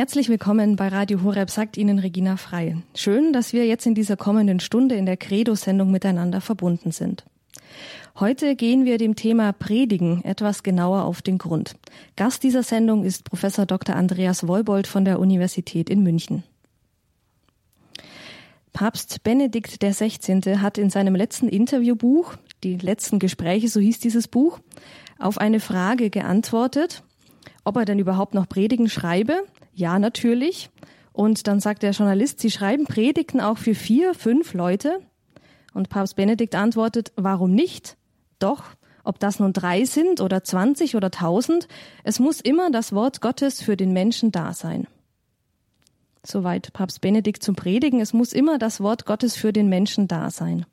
Herzlich willkommen bei Radio Horeb, sagt Ihnen Regina Frei. Schön, dass wir jetzt in dieser kommenden Stunde in der Credo-Sendung miteinander verbunden sind. Heute gehen wir dem Thema Predigen etwas genauer auf den Grund. Gast dieser Sendung ist Professor Dr. Andreas Wolbold von der Universität in München. Papst Benedikt XVI. hat in seinem letzten Interviewbuch, die letzten Gespräche, so hieß dieses Buch, auf eine Frage geantwortet, ob er denn überhaupt noch Predigen schreibe ja, natürlich. Und dann sagt der Journalist, Sie schreiben Predigten auch für vier, fünf Leute. Und Papst Benedikt antwortet, warum nicht? Doch, ob das nun drei sind oder zwanzig oder tausend, es muss immer das Wort Gottes für den Menschen da sein. Soweit Papst Benedikt zum Predigen. Es muss immer das Wort Gottes für den Menschen da sein.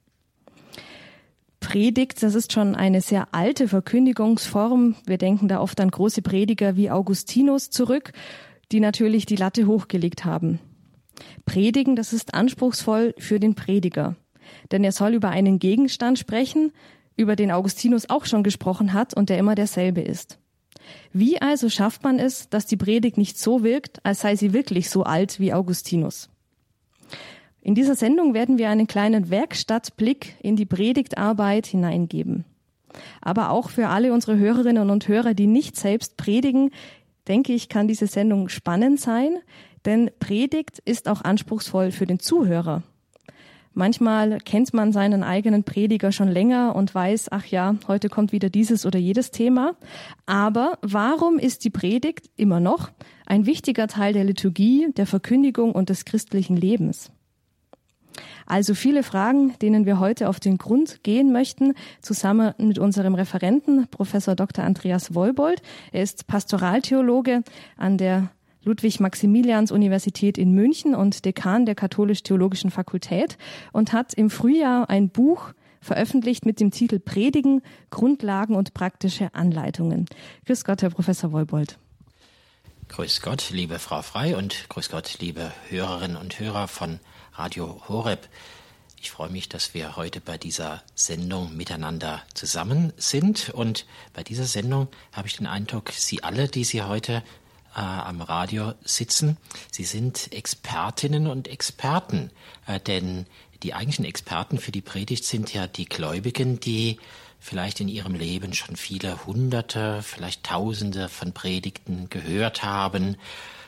Predigt, das ist schon eine sehr alte Verkündigungsform. Wir denken da oft an große Prediger wie Augustinus zurück die natürlich die Latte hochgelegt haben. Predigen, das ist anspruchsvoll für den Prediger, denn er soll über einen Gegenstand sprechen, über den Augustinus auch schon gesprochen hat und der immer derselbe ist. Wie also schafft man es, dass die Predigt nicht so wirkt, als sei sie wirklich so alt wie Augustinus? In dieser Sendung werden wir einen kleinen Werkstattblick in die Predigtarbeit hineingeben. Aber auch für alle unsere Hörerinnen und Hörer, die nicht selbst predigen, denke ich, kann diese Sendung spannend sein, denn Predigt ist auch anspruchsvoll für den Zuhörer. Manchmal kennt man seinen eigenen Prediger schon länger und weiß, ach ja, heute kommt wieder dieses oder jedes Thema. Aber warum ist die Predigt immer noch ein wichtiger Teil der Liturgie, der Verkündigung und des christlichen Lebens? Also viele Fragen, denen wir heute auf den Grund gehen möchten, zusammen mit unserem Referenten, Professor Dr. Andreas Wollbold. Er ist Pastoraltheologe an der Ludwig-Maximilians-Universität in München und Dekan der Katholisch-Theologischen Fakultät und hat im Frühjahr ein Buch veröffentlicht mit dem Titel Predigen, Grundlagen und praktische Anleitungen. Grüß Gott, Herr Professor Wollbold. Grüß Gott, liebe Frau Frei und grüß Gott, liebe Hörerinnen und Hörer von Radio Horeb. Ich freue mich, dass wir heute bei dieser Sendung miteinander zusammen sind. Und bei dieser Sendung habe ich den Eindruck, Sie alle, die Sie heute äh, am Radio sitzen, Sie sind Expertinnen und Experten. Äh, denn die eigentlichen Experten für die Predigt sind ja die Gläubigen, die vielleicht in ihrem Leben schon viele Hunderte, vielleicht Tausende von Predigten gehört haben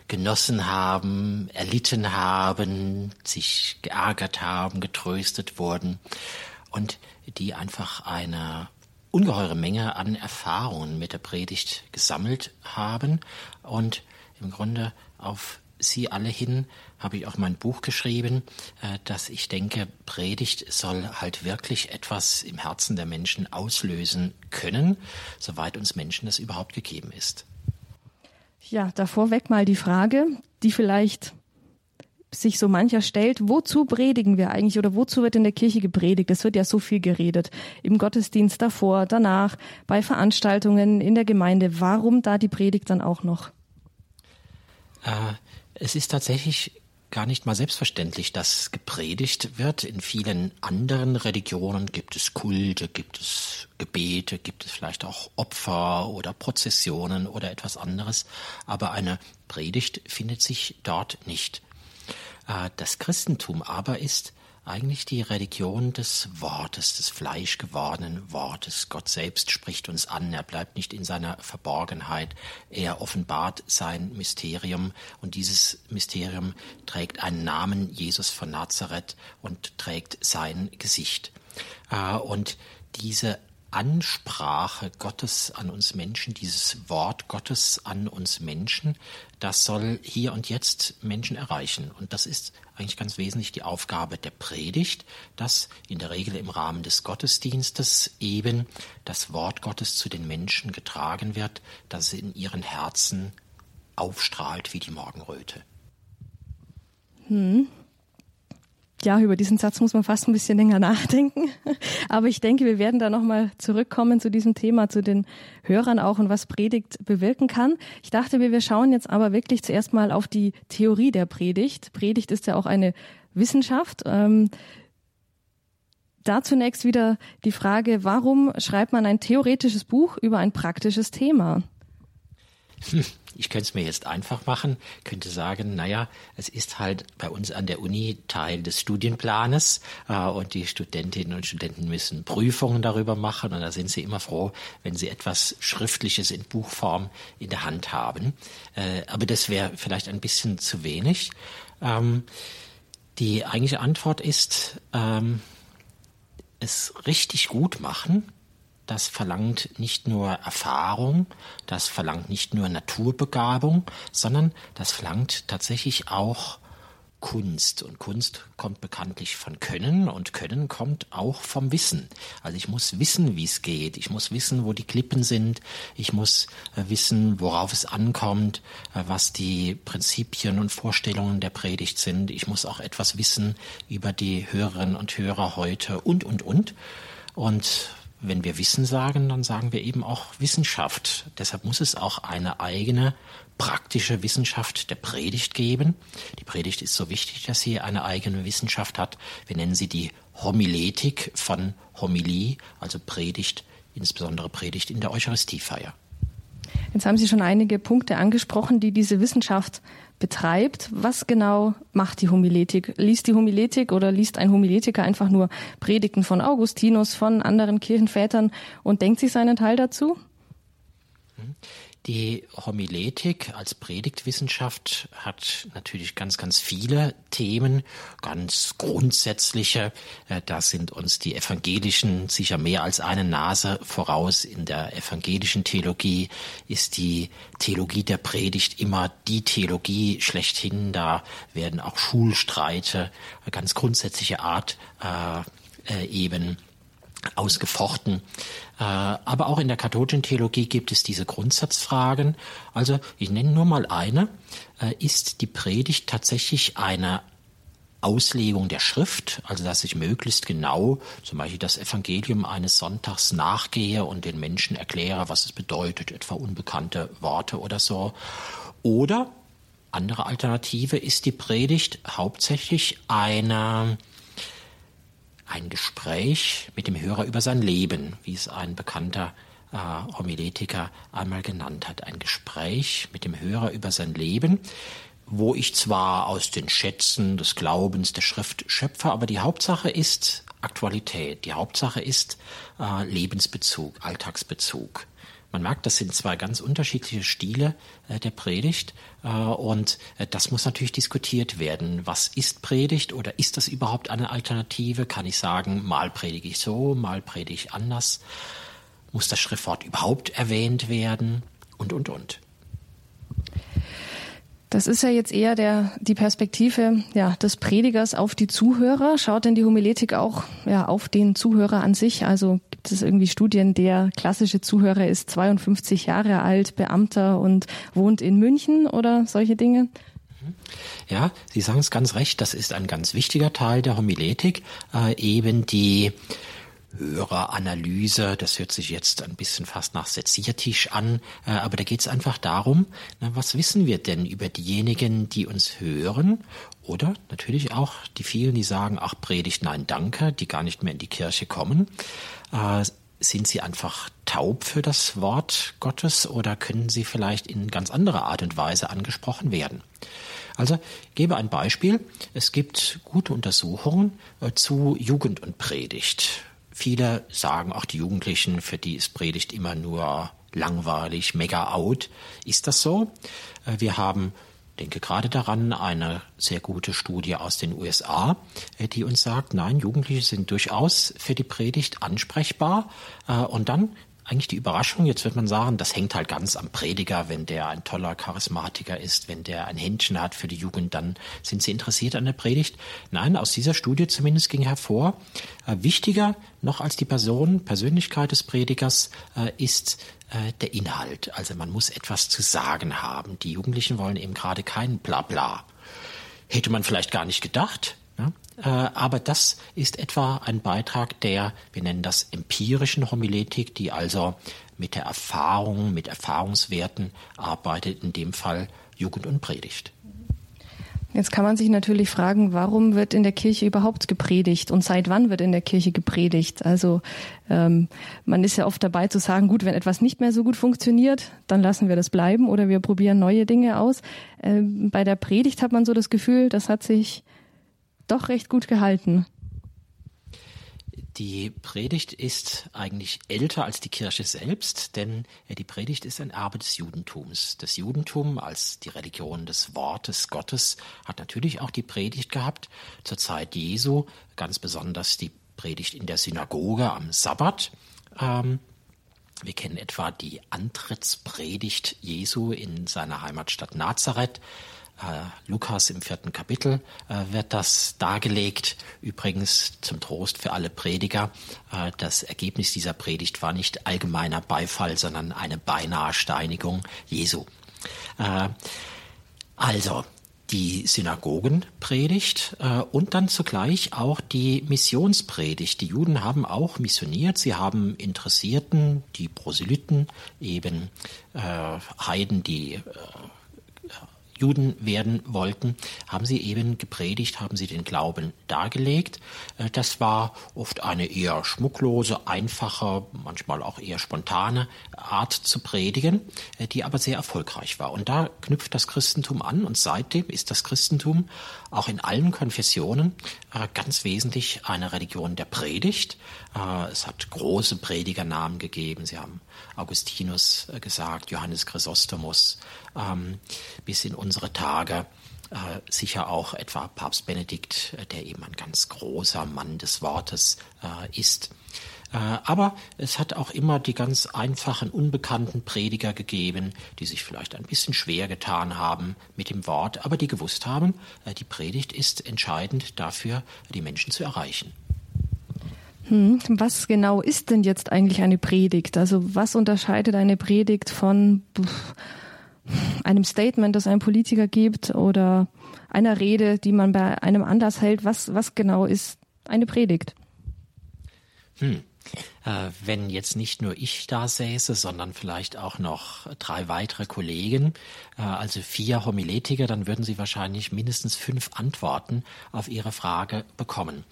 genossen haben, erlitten haben, sich geärgert haben, getröstet wurden und die einfach eine ungeheure Menge an Erfahrungen mit der Predigt gesammelt haben und im Grunde auf Sie alle hin habe ich auch mein Buch geschrieben, äh, dass ich denke, Predigt soll halt wirklich etwas im Herzen der Menschen auslösen können, soweit uns Menschen das überhaupt gegeben ist. Ja, davor weg mal die Frage, die vielleicht sich so mancher stellt, wozu predigen wir eigentlich oder wozu wird in der Kirche gepredigt? Es wird ja so viel geredet. Im Gottesdienst davor, danach, bei Veranstaltungen in der Gemeinde. Warum da die Predigt dann auch noch? Äh, es ist tatsächlich gar nicht mal selbstverständlich, dass gepredigt wird. In vielen anderen Religionen gibt es Kulte, gibt es Gebete, gibt es vielleicht auch Opfer oder Prozessionen oder etwas anderes. Aber eine Predigt findet sich dort nicht. Äh, das Christentum aber ist eigentlich die Religion des Wortes, des fleischgewordenen Wortes. Gott selbst spricht uns an, er bleibt nicht in seiner Verborgenheit, er offenbart sein Mysterium und dieses Mysterium trägt einen Namen, Jesus von Nazareth, und trägt sein Gesicht. Äh, und diese Ansprache Gottes an uns Menschen, dieses Wort Gottes an uns Menschen, das soll hier und jetzt Menschen erreichen. Und das ist eigentlich ganz wesentlich die Aufgabe der Predigt, dass in der Regel im Rahmen des Gottesdienstes eben das Wort Gottes zu den Menschen getragen wird, dass es in ihren Herzen aufstrahlt wie die Morgenröte. Hm ja, über diesen Satz muss man fast ein bisschen länger nachdenken. Aber ich denke, wir werden da nochmal zurückkommen zu diesem Thema, zu den Hörern auch und was Predigt bewirken kann. Ich dachte, wir schauen jetzt aber wirklich zuerst mal auf die Theorie der Predigt. Predigt ist ja auch eine Wissenschaft. Ähm, da zunächst wieder die Frage, warum schreibt man ein theoretisches Buch über ein praktisches Thema? Ich könnte es mir jetzt einfach machen, könnte sagen, naja, es ist halt bei uns an der Uni Teil des Studienplanes äh, und die Studentinnen und Studenten müssen Prüfungen darüber machen und da sind sie immer froh, wenn sie etwas Schriftliches in Buchform in der Hand haben. Äh, aber das wäre vielleicht ein bisschen zu wenig. Ähm, die eigentliche Antwort ist, ähm, es richtig gut machen das verlangt nicht nur Erfahrung, das verlangt nicht nur Naturbegabung, sondern das verlangt tatsächlich auch Kunst. Und Kunst kommt bekanntlich von Können und Können kommt auch vom Wissen. Also ich muss wissen, wie es geht. Ich muss wissen, wo die Klippen sind. Ich muss äh, wissen, worauf es ankommt, äh, was die Prinzipien und Vorstellungen der Predigt sind. Ich muss auch etwas wissen über die Hörerinnen und Hörer heute und, und, und. Und wenn wir Wissen sagen, dann sagen wir eben auch Wissenschaft. Deshalb muss es auch eine eigene praktische Wissenschaft der Predigt geben. Die Predigt ist so wichtig, dass sie eine eigene Wissenschaft hat. Wir nennen sie die Homiletik von Homilie, also Predigt, insbesondere Predigt in der Eucharistiefeier. Jetzt haben Sie schon einige Punkte angesprochen, die diese Wissenschaft betreibt. Was genau macht die Homiletik? Liest die Homiletik oder liest ein Homiletiker einfach nur Predigten von Augustinus, von anderen Kirchenvätern und denkt sich seinen Teil dazu? Die Homiletik als Predigtwissenschaft hat natürlich ganz, ganz viele Themen, ganz grundsätzliche. Äh, da sind uns die Evangelischen sicher mehr als eine Nase voraus. In der evangelischen Theologie ist die Theologie der Predigt immer die Theologie schlechthin. Da werden auch Schulstreite ganz grundsätzliche Art äh, äh eben ausgefochten. Äh, aber auch in der katholischen Theologie gibt es diese Grundsatzfragen. Also ich nenne nur mal eine. Äh, ist die Predigt tatsächlich eine Auslegung der Schrift, also dass ich möglichst genau zum Beispiel das Evangelium eines Sonntags nachgehe und den Menschen erkläre, was es bedeutet, etwa unbekannte Worte oder so. Oder andere Alternative ist die Predigt hauptsächlich eine ein Gespräch mit dem Hörer über sein Leben, wie es ein bekannter äh, Homiletiker einmal genannt hat. Ein Gespräch mit dem Hörer über sein Leben, wo ich zwar aus den Schätzen des Glaubens der Schrift schöpfe, aber die Hauptsache ist Aktualität. Die Hauptsache ist äh, Lebensbezug, Alltagsbezug. Man merkt, das sind zwei ganz unterschiedliche Stile äh, der Predigt äh, und äh, das muss natürlich diskutiert werden. Was ist Predigt oder ist das überhaupt eine Alternative? Kann ich sagen, mal predige ich so, mal predige ich anders? Muss das Schriftwort überhaupt erwähnt werden? Und, und, und. Das ist ja jetzt eher der, die Perspektive ja, des Predigers auf die Zuhörer. Schaut denn die Homiletik auch ja, auf den Zuhörer an sich? Also gibt es irgendwie Studien, der klassische Zuhörer ist 52 Jahre alt, Beamter und wohnt in München oder solche Dinge? Ja, Sie sagen es ganz recht, das ist ein ganz wichtiger Teil der Homiletik, äh, eben die Höreranalyse, das hört sich jetzt ein bisschen fast nach Seziertisch an, äh, aber da geht es einfach darum, was wissen wir denn über diejenigen, die uns hören oder natürlich auch die vielen, die sagen, ach Predigt, nein, danke, die gar nicht mehr in die Kirche kommen. Äh, sind sie einfach taub für das Wort Gottes oder können sie vielleicht in ganz anderer Art und Weise angesprochen werden? Also gebe ein Beispiel. Es gibt gute Untersuchungen äh, zu Jugend und Predigt. Viele sagen, auch die Jugendlichen, für die ist Predigt immer nur langweilig, mega out. Ist das so? Äh, wir haben denke gerade daran, eine sehr gute Studie aus den USA, äh, die uns sagt, nein, Jugendliche sind durchaus für die Predigt ansprechbar. Äh, und dann eigentlich die Überraschung, jetzt wird man sagen, das hängt halt ganz am Prediger, wenn der ein toller Charismatiker ist, wenn der ein Händchen hat für die Jugend, dann sind sie interessiert an der Predigt. Nein, aus dieser Studie zumindest ging hervor, äh, wichtiger noch als die Person, Persönlichkeit des Predigers äh, ist äh, der Inhalt. Also man muss etwas zu sagen haben. Die Jugendlichen wollen eben gerade kein Blabla. Hätte man vielleicht gar nicht gedacht, aber das ist etwa ein Beitrag der, wir nennen das empirischen Homiletik, die also mit der Erfahrung, mit Erfahrungswerten arbeitet, in dem Fall Jugend und Predigt. Jetzt kann man sich natürlich fragen, warum wird in der Kirche überhaupt gepredigt und seit wann wird in der Kirche gepredigt? Also ähm, man ist ja oft dabei zu sagen, gut, wenn etwas nicht mehr so gut funktioniert, dann lassen wir das bleiben oder wir probieren neue Dinge aus. Ähm, bei der Predigt hat man so das Gefühl, das hat sich doch recht gut gehalten. Die Predigt ist eigentlich älter als die Kirche selbst, denn die Predigt ist ein Erbe des Judentums. Das Judentum als die Religion des Wortes Gottes hat natürlich auch die Predigt gehabt. Zur Zeit Jesu ganz besonders die Predigt in der Synagoge am Sabbat. Ähm, wir kennen etwa die Antrittspredigt Jesu in seiner Heimatstadt Nazareth. Lukas im vierten Kapitel äh, wird das dargelegt. Übrigens zum Trost für alle Prediger. Äh, das Ergebnis dieser Predigt war nicht allgemeiner Beifall, sondern eine beinahe Steinigung Jesu. Äh, also, die Synagogenpredigt und dann zugleich auch die Missionspredigt. Die Juden haben auch missioniert, sie haben Interessierten, die Proselyten, eben Heiden, die Juden werden wollten, haben sie eben gepredigt, haben sie den Glauben dargelegt. Äh, das war oft eine eher schmucklose, einfache, manchmal auch eher spontane Art zu predigen, äh, die aber sehr erfolgreich war. Und da knüpft das Christentum an und seitdem ist das Christentum auch in allen Konfessionen äh, ganz wesentlich eine Religion der Predigt. Es hat große Predigernamen gegeben. Sie haben Augustinus gesagt, Johannes Chrysostomus, ähm, bis in unsere Tage. Äh, sicher auch etwa Papst Benedikt, äh, der eben ein ganz großer Mann des Wortes äh, ist. Äh, aber es hat auch immer die ganz einfachen, unbekannten Prediger gegeben, die sich vielleicht ein bisschen schwer getan haben mit dem Wort, aber die gewusst haben, äh, die Predigt ist entscheidend dafür, die Menschen zu erreichen. Hm, was genau ist denn jetzt eigentlich eine Predigt? Also was unterscheidet eine Predigt von einem Statement, das ein Politiker gibt oder einer Rede, die man bei einem anders hält? Was, was genau ist eine Predigt? Hm. Äh, wenn jetzt nicht nur ich da säße, sondern vielleicht auch noch drei weitere Kollegen, äh, also vier Homiletiker, dann würden Sie wahrscheinlich mindestens fünf Antworten auf Ihre Frage bekommen.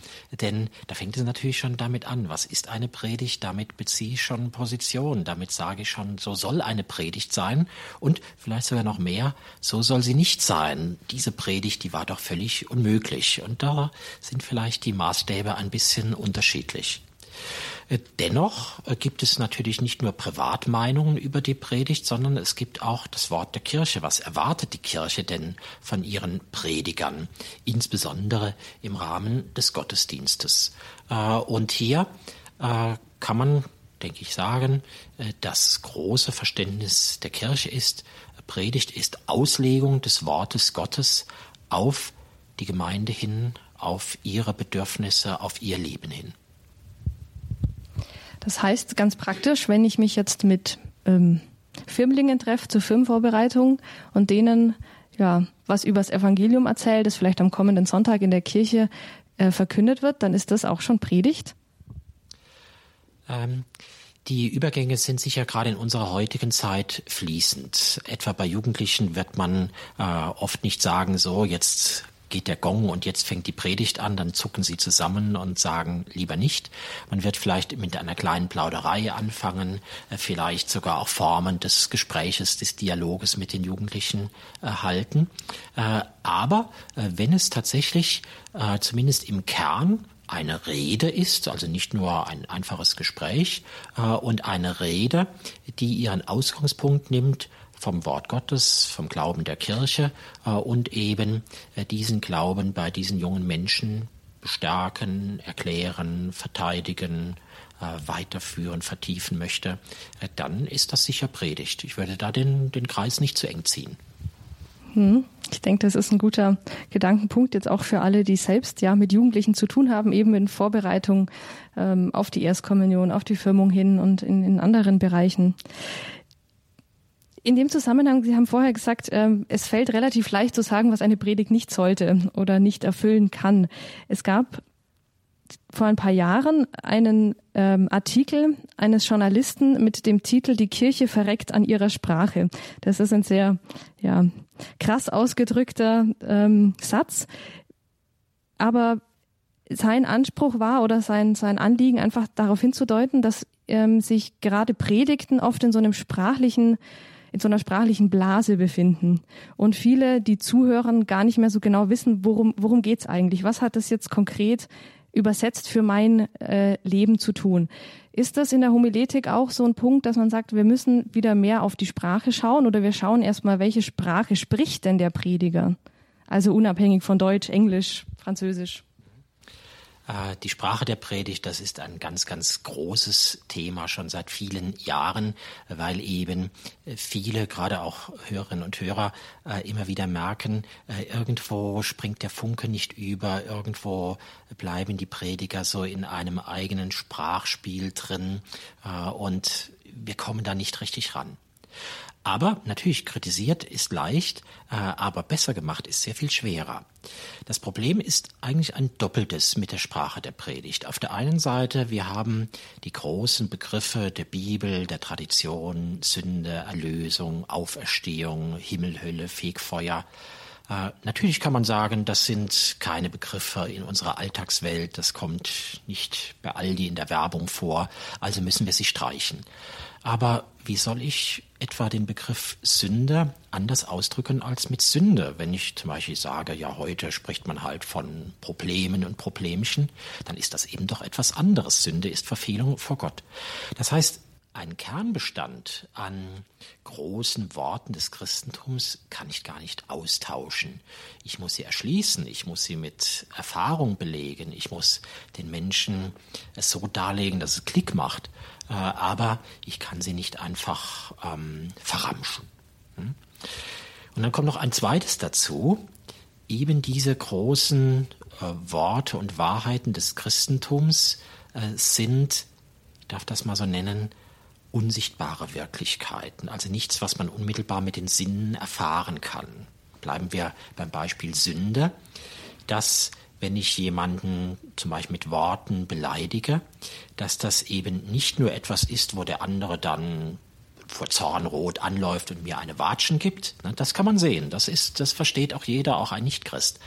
Denn da fängt es natürlich schon damit an, was ist eine Predigt? Damit beziehe ich schon Position, damit sage ich schon, so soll eine Predigt sein und vielleicht sogar noch mehr, so soll sie nicht sein. Diese Predigt, die war doch völlig unmöglich. Und da sind vielleicht die Maßstäbe ein bisschen unterschiedlich. Dennoch äh, gibt es natürlich nicht nur Privatmeinungen über die Predigt, sondern es gibt auch das Wort der Kirche. Was erwartet die Kirche denn von ihren Predigern, insbesondere im Rahmen des Gottesdienstes? Äh, und hier äh, kann man, denke ich, sagen, das große Verständnis der Kirche ist, Predigt ist Auslegung des Wortes Gottes auf die Gemeinde hin, auf ihre Bedürfnisse, auf ihr Leben hin. Das heißt ganz praktisch, wenn ich mich jetzt mit ähm, Firmlingen treffe zur Firmenvorbereitung und denen ja was übers Evangelium erzähle, das vielleicht am kommenden Sonntag in der Kirche äh, verkündet wird, dann ist das auch schon Predigt? Ähm, die Übergänge sind sicher gerade in unserer heutigen Zeit fließend. Etwa bei Jugendlichen wird man äh, oft nicht sagen, so jetzt geht der Gong und jetzt fängt die Predigt an, dann zucken sie zusammen und sagen lieber nicht. Man wird vielleicht mit einer kleinen Plauderei anfangen, äh, vielleicht sogar auch Formen des Gespräches, des Dialoges mit den Jugendlichen. Äh, aber äh, wenn es tatsächlich zumindest im Kern eine Rede ist, also nicht nur ein einfaches Gespräch und eine Rede, die ihren Ausgangspunkt nimmt vom Wort Gottes, vom Glauben der Kirche äh, und eben äh, diesen Glauben bei diesen jungen Menschen bestärken, erklären, verteidigen, äh, weiterführen, vertiefen möchte, dann ist das sicher Predigt. Ich würde da den, den Kreis nicht zu eng ziehen. Hm. Ich denke, das ist ein guter Gedankenpunkt jetzt auch für alle, die selbst ja mit Jugendlichen zu tun haben, eben in Vorbereitung ähm, auf die Erstkommunion, auf die Firmung hin und in, in anderen Bereichen. In dem Zusammenhang, Sie haben vorher gesagt, ähm, es fällt relativ leicht zu sagen, was eine Predigt nicht sollte oder nicht erfüllen kann. Es gab vor ein paar Jahren einen ähm, Artikel eines Journalisten mit dem Titel Die Kirche verreckt an ihrer Sprache. Das ist ein sehr ja, krass ausgedrückter ähm, Satz. Aber sein Anspruch war oder sein, sein Anliegen einfach darauf hinzudeuten, dass ähm, sich gerade Predigten oft in so einem sprachlichen in so einer sprachlichen Blase befinden und viele, die zuhören, gar nicht mehr so genau wissen, worum, worum geht's eigentlich? Was hat das jetzt konkret übersetzt für mein äh, Leben zu tun? Ist das in der Homiletik auch so ein Punkt, dass man sagt, wir müssen wieder mehr auf die Sprache schauen oder wir schauen erstmal, welche Sprache spricht denn der Prediger? Also unabhängig von Deutsch, Englisch, Französisch. Äh, die Sprache der Predigt, das ist ein ganz, ganz großes Thema schon seit vielen Jahren, weil eben äh, viele, gerade auch Hörerinnen und Hörer, äh, immer wieder merken, irgendwo springt der Funke nicht über, irgendwo bleiben die Prediger so in einem eigenen Sprachspiel drin und wir kommen da nicht richtig ran. Aber natürlich kritisiert ist leicht, äh, aber besser gemacht ist sehr viel schwerer. Das Problem ist eigentlich ein doppeltes mit der Sprache der Predigt. Auf der einen Seite, wir haben die großen Begriffe der Bibel, der Tradition, Sünde, Erlösung, Auferstehung, Himmel, Hölle, Fegfeuer. Äh, natürlich kann man sagen, das sind keine Begriffe in unserer Alltagswelt, das kommt nicht bei Aldi in der Werbung vor, also müssen wir sie streichen. Aber wie soll ich etwa den Begriff Sünde anders ausdrücken als mit Sünde? Wenn ich zum Beispiel sage, ja, heute spricht man halt von Problemen und Problemchen, dann ist das eben doch etwas anderes. Sünde ist Verfehlung vor Gott. Das heißt, ein Kernbestand an großen Worten des Christentums kann ich gar nicht austauschen. Ich muss sie erschließen, ich muss sie mit Erfahrung belegen, ich muss den Menschen es so darlegen, dass es Klick macht, äh, aber ich kann sie nicht einfach ähm, verramschen. Hm? Und dann kommt noch ein zweites dazu, eben diese großen äh, Worte und Wahrheiten des Christentums äh, sind, ich darf das mal so nennen, unsichtbare Wirklichkeiten, also nichts, was man unmittelbar mit den Sinnen erfahren kann. Bleiben wir beim Beispiel Sünde, dass wenn ich jemanden zum Beispiel mit Worten beleidige, dass das eben nicht nur etwas ist, wo der andere dann vor Zornrot anläuft und mir eine Watschen gibt. Das kann man sehen. Das ist, das versteht auch jeder, auch ein Nichtchrist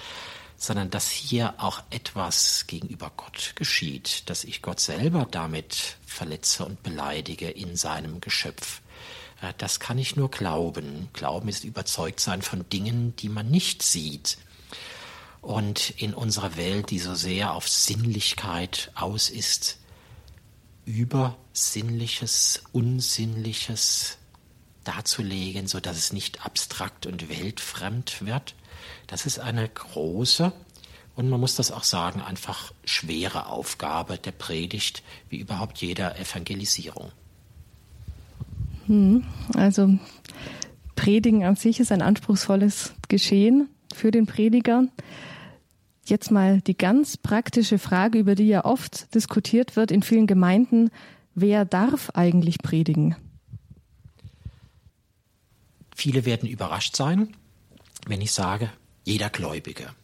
sondern dass hier auch etwas gegenüber Gott geschieht, dass ich Gott selber damit verletze und beleidige in seinem Geschöpf. Äh, das kann ich nur glauben. Glauben ist überzeugt sein von Dingen, die man nicht sieht. Und in unserer Welt, die so sehr auf Sinnlichkeit aus ist, Übersinnliches, Unsinnliches darzulegen, so dass es nicht abstrakt und weltfremd wird, das ist eine große und man muss das auch sagen, einfach schwere Aufgabe der Predigt, wie überhaupt jeder Evangelisierung. Hm, also Predigen an sich ist ein anspruchsvolles Geschehen für den Prediger. Jetzt mal die ganz praktische Frage, über die ja oft diskutiert wird in vielen Gemeinden. Wer darf eigentlich predigen? Viele werden überrascht sein, wenn ich sage, jeder Gläubige.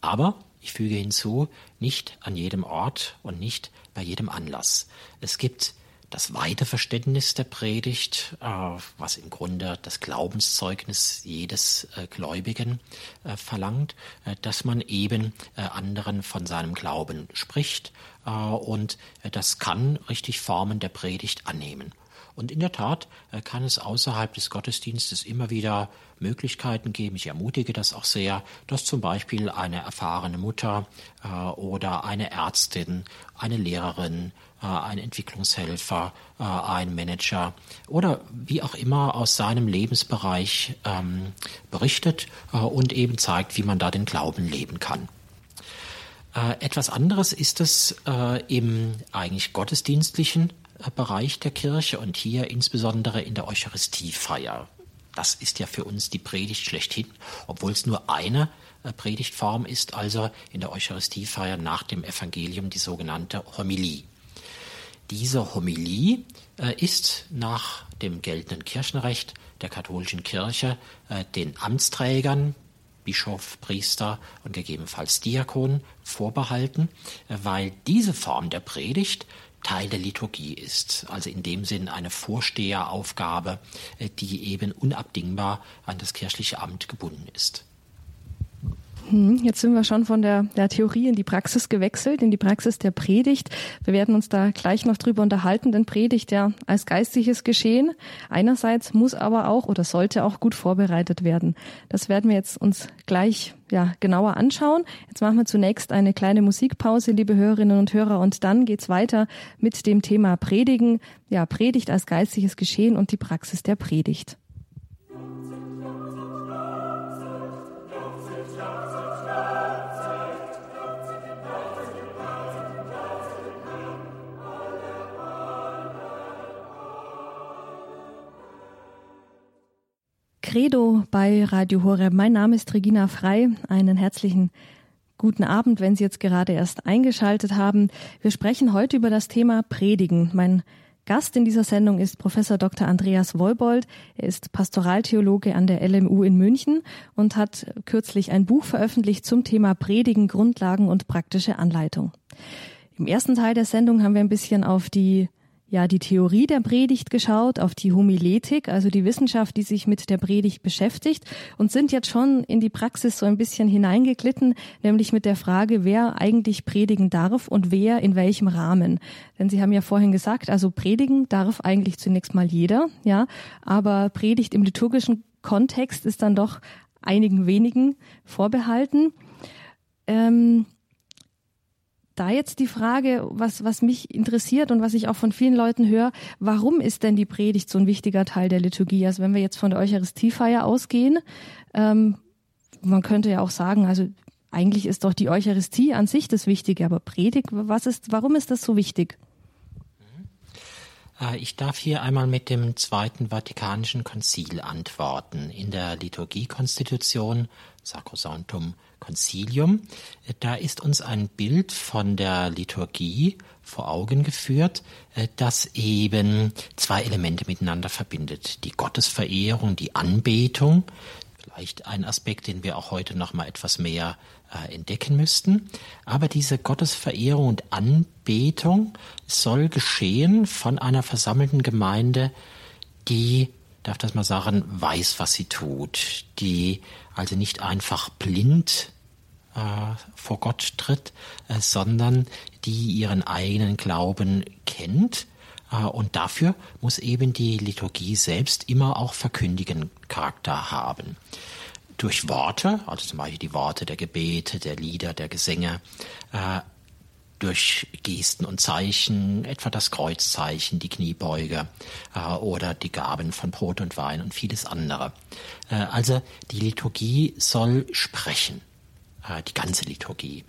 Aber ich füge hinzu, nicht an jedem Ort und nicht bei jedem Anlass. Es gibt das weite Verständnis der Predigt, äh, was im Grunde das Glaubenszeugnis jedes äh, Gläubigen äh, verlangt, dass man eben anderen von seinem Glauben spricht und das kann richtig Formen der Predigt annehmen. Und in der Tat äh, kann es außerhalb des Gottesdienstes immer wieder Möglichkeiten geben. Ich ermutige das auch sehr, dass zum Beispiel eine erfahrene Mutter äh, oder eine Ärztin, eine Lehrerin, äh, ein Entwicklungshelfer, ein Manager oder wie auch immer aus seinem Lebensbereich ähm, berichtet und eben zeigt, wie man da den Glauben leben kann. Etwas anderes ist es im eigentlich gottesdienstlichen Bereich der Kirche und hier insbesondere in der Eucharistiefeier. Das ist ja für uns die Predigt schlechthin, obwohl es nur eine äh, Predigtform ist, also in der Eucharistiefeier nach dem Evangelium die sogenannte Homilie. Diese Homilie äh, ist nach dem geltenden Kirchenrecht der katholischen Kirche äh, den Amtsträgern, Bischof, Priester und gegebenenfalls Diakon vorbehalten, weil diese Form der Predigt Teil der Liturgie ist, also in dem Sinn eine Vorsteheraufgabe, die eben unabdingbar an das kirchliche Amt gebunden ist. Hm, jetzt sind wir schon von der, der, Theorie in die Praxis gewechselt, in die Praxis der Predigt. Wir werden uns da gleich noch drüber unterhalten, denn Predigt ja als geistliches Geschehen einerseits muss aber auch oder sollte auch gut vorbereitet werden. Das werden wir jetzt uns gleich ja, genauer anschauen. Jetzt machen wir zunächst eine kleine Musikpause, liebe Hörerinnen und Hörer, und dann geht's weiter mit dem Thema Predigen, ja, Predigt als geistliches Geschehen und die Praxis der Predigt. Credo bei Radio Horeb. Mein Name ist Regina Frei. Einen herzlichen guten Abend, wenn Sie jetzt gerade erst eingeschaltet haben. Wir sprechen heute über das Thema Predigen. Mein Gast in dieser Sendung ist Professor Dr. Andreas Wollbold. Er ist Pastoraltheologe an der LMU in München und hat kürzlich ein Buch veröffentlicht zum Thema Predigen, Grundlagen und praktische Anleitung. Im ersten Teil der Sendung haben wir ein bisschen auf die ja die Theorie der Predigt geschaut, auf die Homiletik, also die Wissenschaft, die sich mit der Predigt beschäftigt und sind jetzt schon in die Praxis so ein bisschen hineingeglitten, nämlich mit der Frage, wer eigentlich predigen darf und wer in welchem Rahmen. Denn Sie haben ja vorhin gesagt, also predigen darf eigentlich zunächst mal jeder, ja, aber Predigt im liturgischen Kontext ist dann doch einigen wenigen vorbehalten. Ähm, da jetzt die Frage, was, was mich interessiert und was ich auch von vielen Leuten höre, warum ist denn die Predigt so ein wichtiger Teil der Liturgie? Also wenn wir jetzt von der Eucharistiefeier ausgehen, ähm, man könnte ja auch sagen, also eigentlich ist doch die Eucharistie an sich das Wichtige, aber Predigt, was ist, warum ist das so wichtig? Äh, ich darf hier einmal mit dem Zweiten Vatikanischen Konzil antworten. In der Liturgiekonstitution Sacrosanctum Concilium, da ist uns ein Bild von der Liturgie vor Augen geführt, äh, das eben zwei Elemente miteinander verbindet. Die Gottesverehrung, die Anbetung, vielleicht ein Aspekt, den wir auch heute noch mal etwas mehr äh, entdecken müssten. Aber diese Gottesverehrung und Anbetung soll geschehen von einer versammelten Gemeinde, die darf das mal sagen, weiß, was sie tut, die also nicht einfach blind äh, vor Gott tritt, äh, sondern die ihren eigenen Glauben kennt. Und dafür muss eben die Liturgie selbst immer auch verkündigen Charakter haben. Durch Worte, also zum Beispiel die Worte der Gebete, der Lieder, der Gesänge, äh, durch Gesten und Zeichen, etwa das Kreuzzeichen, die Kniebeuge äh, oder die Gaben von Brot und Wein und vieles andere. Äh, also die Liturgie soll sprechen, äh, die ganze Liturgie.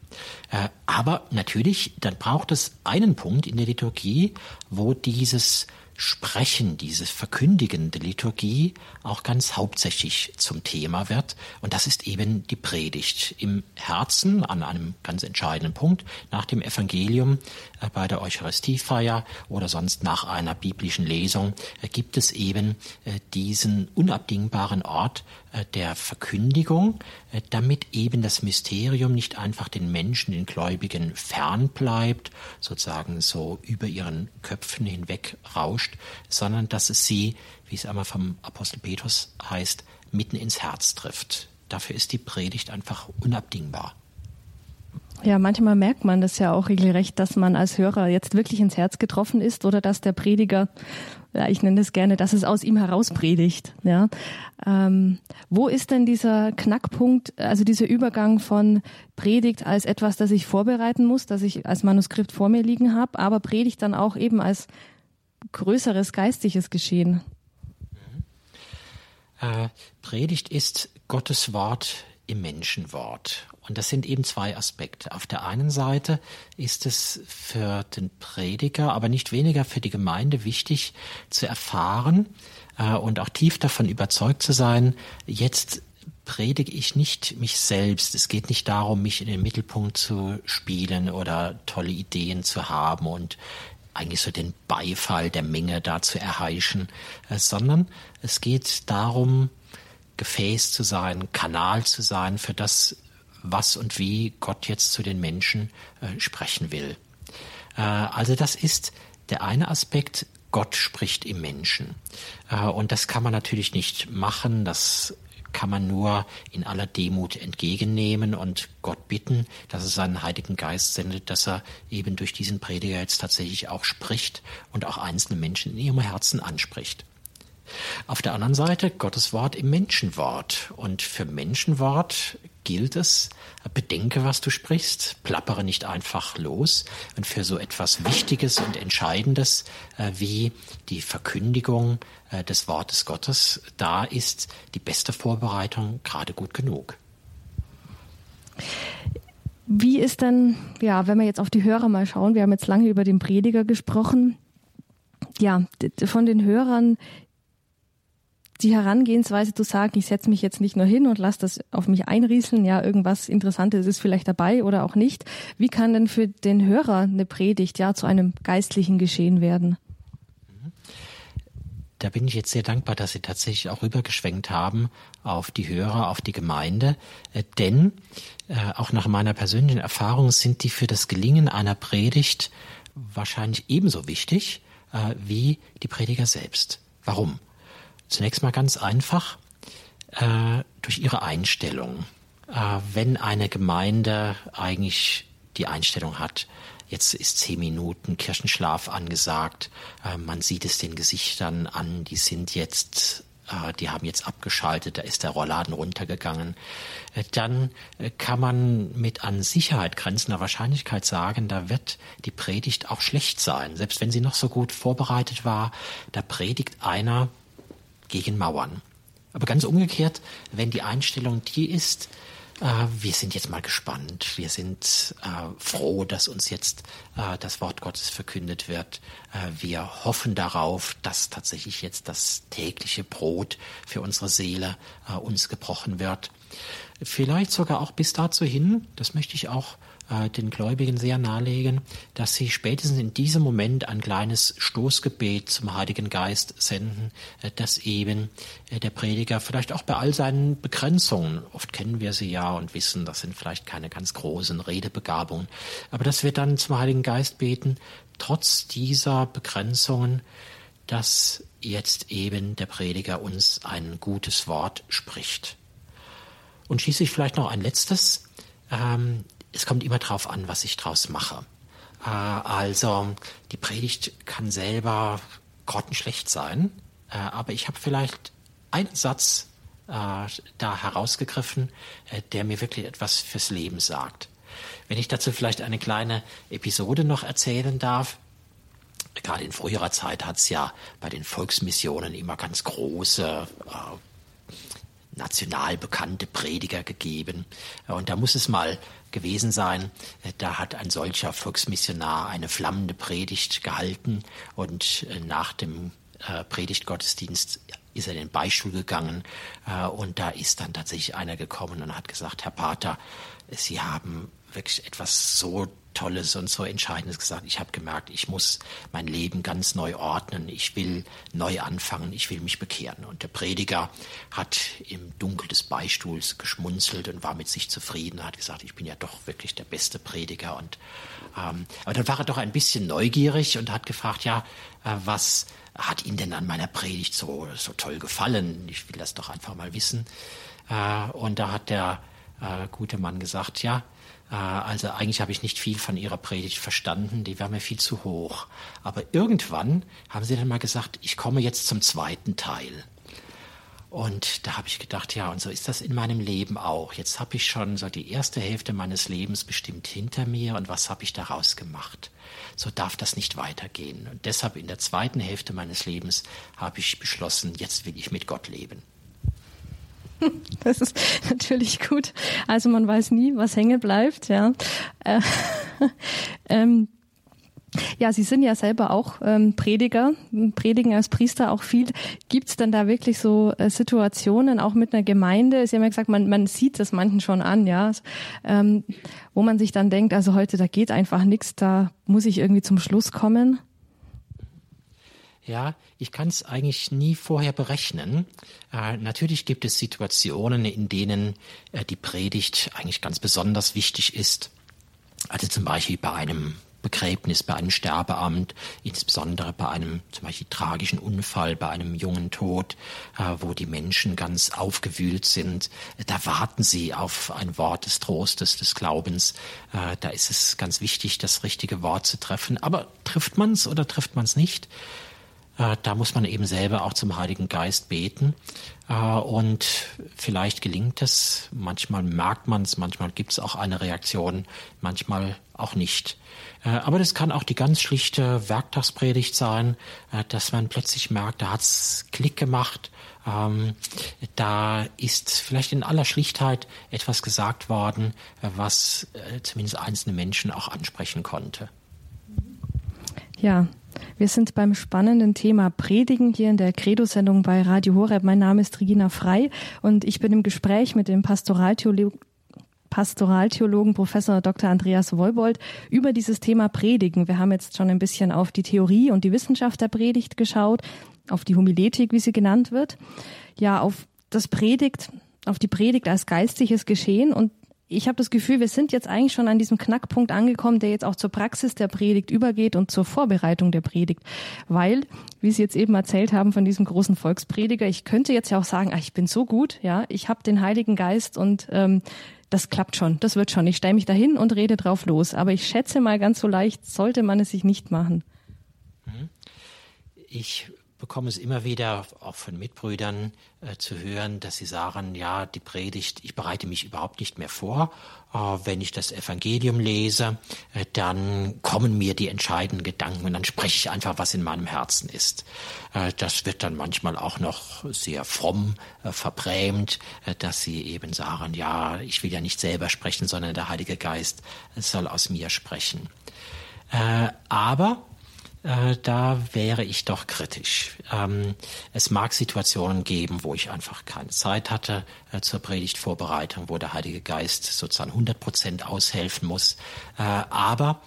Äh, aber natürlich, dann braucht es einen Punkt in der Liturgie, wo dieses Sprechen, diese verkündigende Liturgie auch ganz hauptsächlich zum Thema wird. Und das ist eben die Predigt im Herzen an einem ganz entscheidenden Punkt nach dem Evangelium bei der Eucharistiefeier oder sonst nach einer biblischen Lesung äh, gibt es eben äh, diesen unabdingbaren Ort der Verkündigung, damit eben das Mysterium nicht einfach den Menschen, den Gläubigen fern bleibt, sozusagen so über ihren Köpfen hinweg rauscht, sondern dass es sie, wie es einmal vom Apostel Petrus heißt, mitten ins Herz trifft. Dafür ist die Predigt einfach unabdingbar. Ja, manchmal merkt man das ja auch regelrecht, dass man als Hörer jetzt wirklich ins Herz getroffen ist oder dass der Prediger, ja, ich nenne es gerne, dass es aus ihm heraus predigt. Ja, ähm, wo ist denn dieser Knackpunkt, also dieser Übergang von Predigt als etwas, das ich vorbereiten muss, das ich als Manuskript vor mir liegen habe, aber Predigt dann auch eben als größeres geistliches Geschehen. Äh, Predigt ist Gottes Wort im Menschenwort. Und das sind eben zwei Aspekte. Auf der einen Seite ist es für den Prediger, aber nicht weniger für die Gemeinde wichtig zu erfahren äh, und auch tief davon überzeugt zu sein, jetzt predige ich nicht mich selbst. Es geht nicht darum, mich in den Mittelpunkt zu spielen oder tolle Ideen zu haben und eigentlich so den Beifall der Menge da zu erheischen, äh, sondern es geht darum, Gefäß zu sein, Kanal zu sein für das, was und wie Gott jetzt zu den Menschen äh, sprechen will. Äh, also das ist der eine Aspekt, Gott spricht im Menschen. Äh, und das kann man natürlich nicht machen, das kann man nur in aller Demut entgegennehmen und Gott bitten, dass er seinen Heiligen Geist sendet, dass er eben durch diesen Prediger jetzt tatsächlich auch spricht und auch einzelne Menschen in ihrem Herzen anspricht. Auf der anderen Seite Gottes Wort im Menschenwort. Und für Menschenwort gilt es, bedenke, was du sprichst, plappere nicht einfach los. Und für so etwas Wichtiges und Entscheidendes äh, wie die Verkündigung äh, des Wortes Gottes, da ist die beste Vorbereitung gerade gut genug. Wie ist dann, ja, wenn wir jetzt auf die Hörer mal schauen, wir haben jetzt lange über den Prediger gesprochen. Ja, von den Hörern die Herangehensweise zu sagen, ich setze mich jetzt nicht nur hin und lasse das auf mich einrieseln, ja, irgendwas Interessantes ist vielleicht dabei oder auch nicht. Wie kann denn für den Hörer eine Predigt ja zu einem geistlichen Geschehen werden? Da bin ich jetzt sehr dankbar, dass Sie tatsächlich auch rübergeschwenkt haben auf die Hörer, auf die Gemeinde. Äh, denn äh, auch nach meiner persönlichen Erfahrung sind die für das Gelingen einer Predigt wahrscheinlich ebenso wichtig äh, wie die Prediger selbst. Warum? Zunächst mal ganz einfach äh, durch ihre Einstellung. Äh, wenn eine Gemeinde eigentlich die Einstellung hat, jetzt ist zehn Minuten Kirchenschlaf angesagt, äh, man sieht es den Gesichtern an, die sind jetzt äh, die haben jetzt abgeschaltet, da ist der Rollladen runtergegangen, äh, dann äh, kann man mit an Sicherheit grenzender Wahrscheinlichkeit sagen, da wird die Predigt auch schlecht sein. Selbst wenn sie noch so gut vorbereitet war, da predigt einer, gegen Mauern. Aber ganz umgekehrt, wenn die Einstellung die ist, äh, wir sind jetzt mal gespannt, wir sind äh, froh, dass uns jetzt äh, das Wort Gottes verkündet wird, äh, wir hoffen darauf, dass tatsächlich jetzt das tägliche Brot für unsere Seele äh, uns gebrochen wird. Vielleicht sogar auch bis dazu hin, das möchte ich auch äh, den Gläubigen sehr nahelegen, dass sie spätestens in diesem Moment ein kleines Stoßgebet zum Heiligen Geist senden, äh, dass eben äh, der Prediger vielleicht auch bei all seinen Begrenzungen, oft kennen wir sie ja und wissen, das sind vielleicht keine ganz großen Redebegabungen, aber dass wir dann zum Heiligen Geist beten, trotz dieser Begrenzungen, dass jetzt eben der Prediger uns ein gutes Wort spricht. Und schließlich vielleicht noch ein letztes. Ähm, es kommt immer darauf an, was ich draus mache. Äh, also die Predigt kann selber grottenschlecht sein, äh, aber ich habe vielleicht einen Satz äh, da herausgegriffen, äh, der mir wirklich etwas fürs Leben sagt. Wenn ich dazu vielleicht eine kleine Episode noch erzählen darf, gerade in früherer Zeit hat es ja bei den Volksmissionen immer ganz große äh, national bekannte Prediger gegeben. Und da muss es mal gewesen sein, da hat ein solcher Volksmissionar eine flammende Predigt gehalten und äh, nach dem äh, Predigtgottesdienst ist er in den Beistuhl gegangen äh, und da ist dann tatsächlich einer gekommen und hat gesagt, Herr Pater, Sie haben wirklich etwas so Tolles und so Entscheidendes gesagt. Ich habe gemerkt, ich muss mein Leben ganz neu ordnen. Ich will neu anfangen. Ich will mich bekehren. Und der Prediger hat im Dunkel des Beistuhls geschmunzelt und war mit sich zufrieden. Er hat gesagt, ich bin ja doch wirklich der beste Prediger. Und ähm, aber dann war er doch ein bisschen neugierig und hat gefragt, ja, äh, was hat Ihnen denn an meiner Predigt so so toll gefallen? Ich will das doch einfach mal wissen. Äh, und da hat der äh, gute Mann gesagt, ja, also eigentlich habe ich nicht viel von ihrer Predigt verstanden, die war mir viel zu hoch. Aber irgendwann haben sie dann mal gesagt, ich komme jetzt zum zweiten Teil. Und da habe ich gedacht, ja, und so ist das in meinem Leben auch. Jetzt habe ich schon so die erste Hälfte meines Lebens bestimmt hinter mir und was habe ich daraus gemacht? So darf das nicht weitergehen. Und deshalb in der zweiten Hälfte meines Lebens habe ich beschlossen, jetzt will ich mit Gott leben. Das ist natürlich gut. Also man weiß nie, was hängen bleibt. Ja, äh, ähm, ja, Sie sind ja selber auch ähm, Prediger, predigen als Priester auch viel. Gibt es denn da wirklich so äh, Situationen, auch mit einer Gemeinde? Sie haben ja gesagt, man, man sieht das manchen schon an, ja, ähm, wo man sich dann denkt, also heute, da geht einfach nichts, da muss ich irgendwie zum Schluss kommen. Ja, ich kann es eigentlich nie vorher berechnen. Äh, natürlich gibt es Situationen, in denen äh, die Predigt eigentlich ganz besonders wichtig ist. Also zum Beispiel bei einem Begräbnis, bei einem Sterbeamt, insbesondere bei einem zum Beispiel tragischen Unfall, bei einem jungen Tod, äh, wo die Menschen ganz aufgewühlt sind. Da warten sie auf ein Wort des Trostes, des Glaubens. Äh, da ist es ganz wichtig, das richtige Wort zu treffen. Aber trifft man es oder trifft man es nicht? Äh, da muss man eben selber auch zum Heiligen Geist beten. Äh, und vielleicht gelingt es, manchmal merkt man es, manchmal gibt es auch eine Reaktion, manchmal auch nicht. Äh, aber das kann auch die ganz schlichte Werktagspredigt sein, dass man plötzlich merkt, da hat's Klick gemacht, ähm, da ist vielleicht in aller Schlichtheit etwas gesagt worden, was zumindest einzelne Menschen auch ansprechen konnte. Ja, wir sind beim spannenden Thema Predigen hier in der Credo-Sendung bei Radio Horeb. Mein Name ist Regina Frei und ich bin im Gespräch mit dem Pastoraltheologen Pastoraltheologen Professor Dr. Andreas Wolbold über dieses Thema Predigen. Wir haben jetzt schon ein bisschen auf die Theorie und die Wissenschaft der Predigt geschaut, auf die Homiletik, wie sie genannt wird. Ja, auf das Predigt, auf die Predigt als geistliches Geschehen und ich habe das Gefühl, wir sind jetzt eigentlich schon an diesem Knackpunkt angekommen, der jetzt auch zur Praxis der Predigt übergeht und zur Vorbereitung der Predigt. Weil, wie Sie jetzt eben erzählt haben von diesem großen Volksprediger, ich könnte jetzt ja auch sagen, ach, ich bin so gut, ja, ich habe den Heiligen Geist und ähm, das klappt schon, das wird schon. Ich stelle mich dahin und rede drauf los. Aber ich schätze mal ganz so leicht sollte man es sich nicht machen. Mhm. Ich bekomme es immer wieder auch von Mitbrüdern äh, zu hören, dass sie sagen, ja, die Predigt, ich bereite mich überhaupt nicht mehr vor. Äh, wenn ich das Evangelium lese, äh, dann kommen mir die entscheidenden Gedanken und dann spreche ich einfach, was in meinem Herzen ist. Äh, das wird dann manchmal auch noch sehr fromm äh, verbrämt, äh, dass sie eben sagen, ja, ich will ja nicht selber sprechen, sondern der Heilige Geist soll aus mir sprechen. aber äh, da wäre ich doch kritisch. Ähm, es mag Situationen geben, wo ich einfach keine Zeit hatte äh, zur Predigtvorbereitung, wo der Heilige Geist sozusagen 100 Prozent aushelfen muss. Äh, aber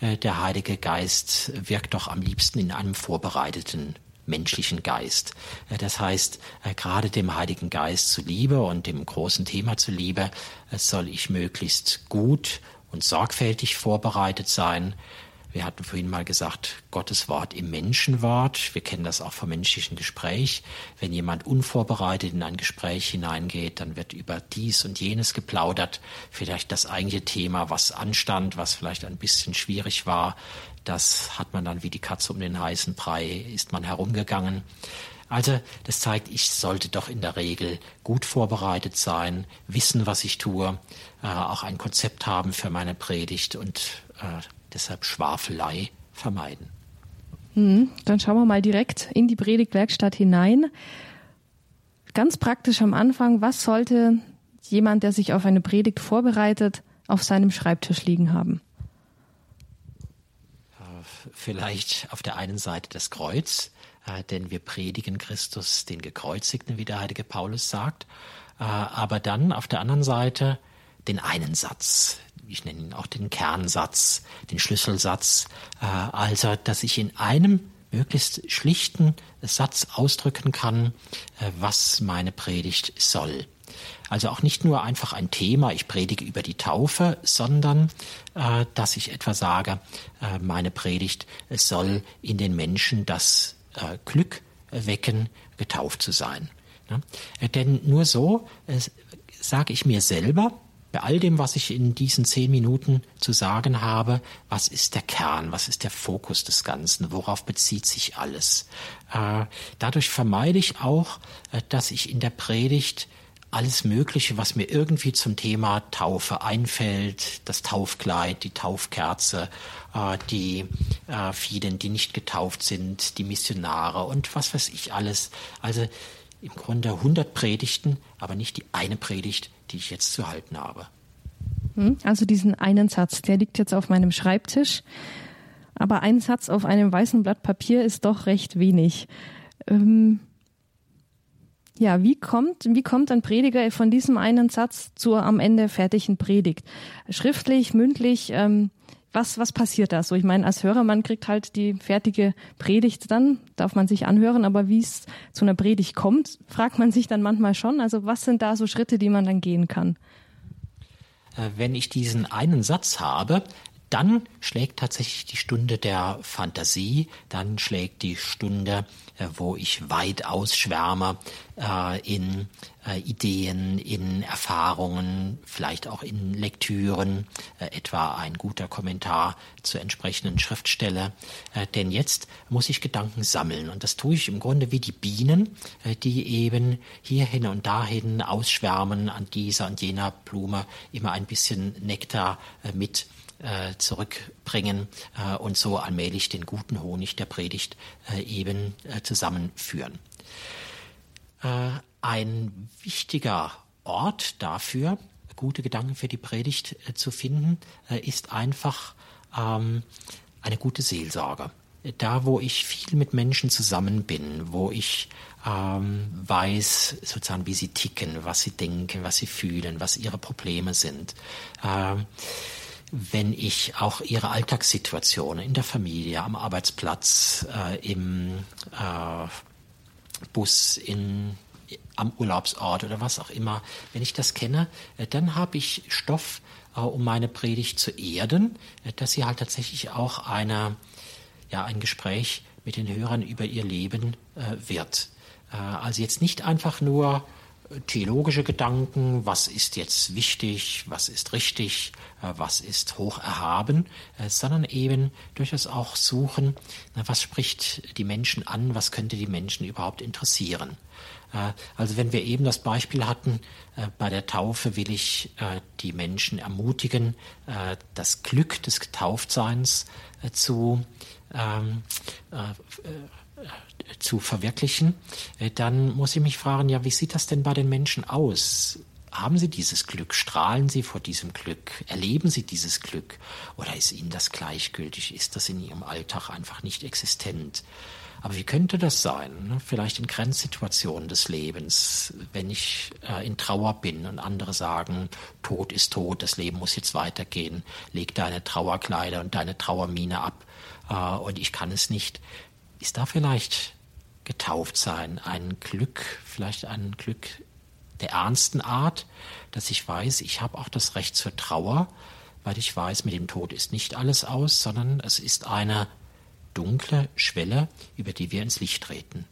äh, der Heilige Geist wirkt doch am liebsten in einem vorbereiteten menschlichen Geist. Äh, das heißt, gerade dem Heiligen Geist zuliebe und dem großen Thema zuliebe, soll ich möglichst gut und sorgfältig vorbereitet sein, wir hatten vorhin mal gesagt, Gottes Wort im Menschenwort. Wir kennen das auch vom menschlichen Gespräch. Wenn jemand unvorbereitet in ein Gespräch hineingeht, dann wird über dies und jenes geplaudert. Vielleicht das eigentliche Thema, was anstand, was vielleicht ein bisschen schwierig war. Das hat man dann wie die Katze um den heißen Brei, ist man herumgegangen. Also das zeigt, ich sollte doch in der Regel gut vorbereitet sein, wissen, was ich tue, äh, auch ein Konzept haben für meine Predigt und äh, Deshalb Schwafelei vermeiden. Hm, dann schauen wir mal direkt in die Predigtwerkstatt hinein. Ganz praktisch am Anfang, was sollte jemand, der sich auf eine Predigt vorbereitet, auf seinem Schreibtisch liegen haben? Vielleicht auf der einen Seite das Kreuz, äh, denn wir predigen Christus den Gekreuzigten, wie der heilige Paulus sagt. Äh, aber dann auf der anderen Seite den einen Satz, ich nenne ihn auch den Kernsatz, den Schlüsselsatz, äh, also dass ich in einem möglichst schlichten Satz ausdrücken kann, äh, was meine Predigt soll. Also auch nicht nur einfach ein Thema, ich predige über die Taufe, sondern äh, dass ich etwa sage, äh, meine Predigt soll in den Menschen das äh, Glück wecken, getauft zu sein. Ne? Denn nur so äh, sage ich mir selber, bei all dem, was ich in diesen zehn Minuten zu sagen habe, was ist der Kern, was ist der Fokus des Ganzen, worauf bezieht sich alles. Äh, dadurch vermeide ich auch, äh, dass ich in der Predigt alles Mögliche, was mir irgendwie zum Thema Taufe einfällt, das Taufkleid, die Taufkerze, äh, die vielen, die nicht getauft sind, die Missionare und was weiß ich alles. Also im Grunde 100 Predigten, aber nicht die eine Predigt, die ich jetzt zu halten habe. Hm, also diesen einen Satz, der liegt jetzt auf meinem Schreibtisch. Aber ein Satz auf einem weißen Blatt Papier ist doch recht wenig. Ähm ja, wie kommt, wie kommt ein Prediger von diesem einen Satz zur am Ende fertigen Predigt? Schriftlich, mündlich, ähm, Was, was passiert da so? Ich meine, als Hörer, man kriegt halt die fertige Predigt dann, darf man sich anhören, aber wie es zu einer Predigt kommt, fragt man sich dann manchmal schon. Also was sind da so Schritte, die man dann gehen kann? Äh, wenn ich diesen einen Satz habe, dann schlägt tatsächlich die Stunde der Fantasie, dann schlägt die Stunde, äh, wo ich weit ausschwärme äh, in äh, Ideen, in Erfahrungen, vielleicht auch in Lektüren, etwa ein guter Kommentar zur entsprechenden Schriftstelle. Denn jetzt muss ich Gedanken sammeln und das tue ich im Grunde wie die Bienen, die eben hierhin und dahin ausschwärmen an dieser und jener Blume immer ein bisschen Nektar mit äh, zurückbringen äh, und so allmählich den guten Honig der Predigt äh, eben äh, zusammenführen. Äh, ein wichtiger Ort dafür, gute Gedanken für die Predigt äh, zu finden, ist einfach ähm, eine gute Seelsorge. Da, wo ich viel mit Menschen zusammen bin, wo ich ähm, weiß, sozusagen, wie sie ticken, was sie denken, was sie fühlen, was ihre Probleme sind. Ähm, wenn ich auch ihre Alltagssituationen in der Familie, am Arbeitsplatz, äh, im äh, Bus, in, am Urlaubsort oder was auch immer, wenn ich das kenne, äh, dann habe ich Stoff, äh, um meine Predigt zu erden, äh, dass sie halt tatsächlich auch eine, ja, ein Gespräch mit den Hörern über ihr Leben äh, wird. also jetzt nicht einfach nur theologische Gedanken, was ist jetzt wichtig, was ist richtig, äh, was ist hoch erhaben, äh, sondern eben durchaus auch suchen, was spricht die Menschen an, was könnte die Menschen überhaupt interessieren. Äh, also wenn wir eben das Beispiel hatten, bei der Taufe will ich die Menschen ermutigen, das Glück des Getauftseins zu ähm, zu verwirklichen, äh, dann muss ich mich fragen, ja, wie sieht das denn bei den Menschen aus? Haben Sie dieses Glück? Strahlen Sie vor diesem Glück? Erleben Sie dieses Glück? Oder ist Ihnen das gleichgültig? Ist das in Ihrem Alltag einfach nicht existent? Aber wie könnte das sein? Ne? Vielleicht in Grenzsituationen des Lebens, wenn ich äh, in Trauer bin und andere sagen, Tod ist tot, das Leben muss jetzt weitergehen, leg deine Trauerkleider und deine Trauermine ab äh, und ich kann es nicht. Ist da vielleicht getauft sein ein Glück, vielleicht ein Glück der ernsten Art, dass ich weiß, ich habe auch das Recht zur Trauer, weil ich weiß, mit dem Tod ist nicht alles aus, sondern es ist eine dunkle Schwelle, über die wir ins Licht treten.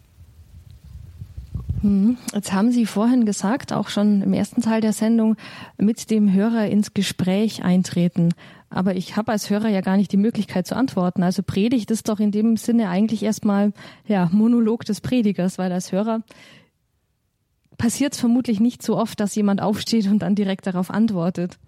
Hm, jetzt haben Sie vorhin gesagt, auch schon im ersten Teil der Sendung, mit dem Hörer ins Gespräch eintreten. Aber ich habe als Hörer ja gar nicht die Möglichkeit zu antworten. Also Predigt ist doch in dem Sinne eigentlich erstmal ja Monolog des Predigers, weil als Hörer passiert es vermutlich nicht so oft, dass jemand aufsteht und dann direkt darauf antwortet.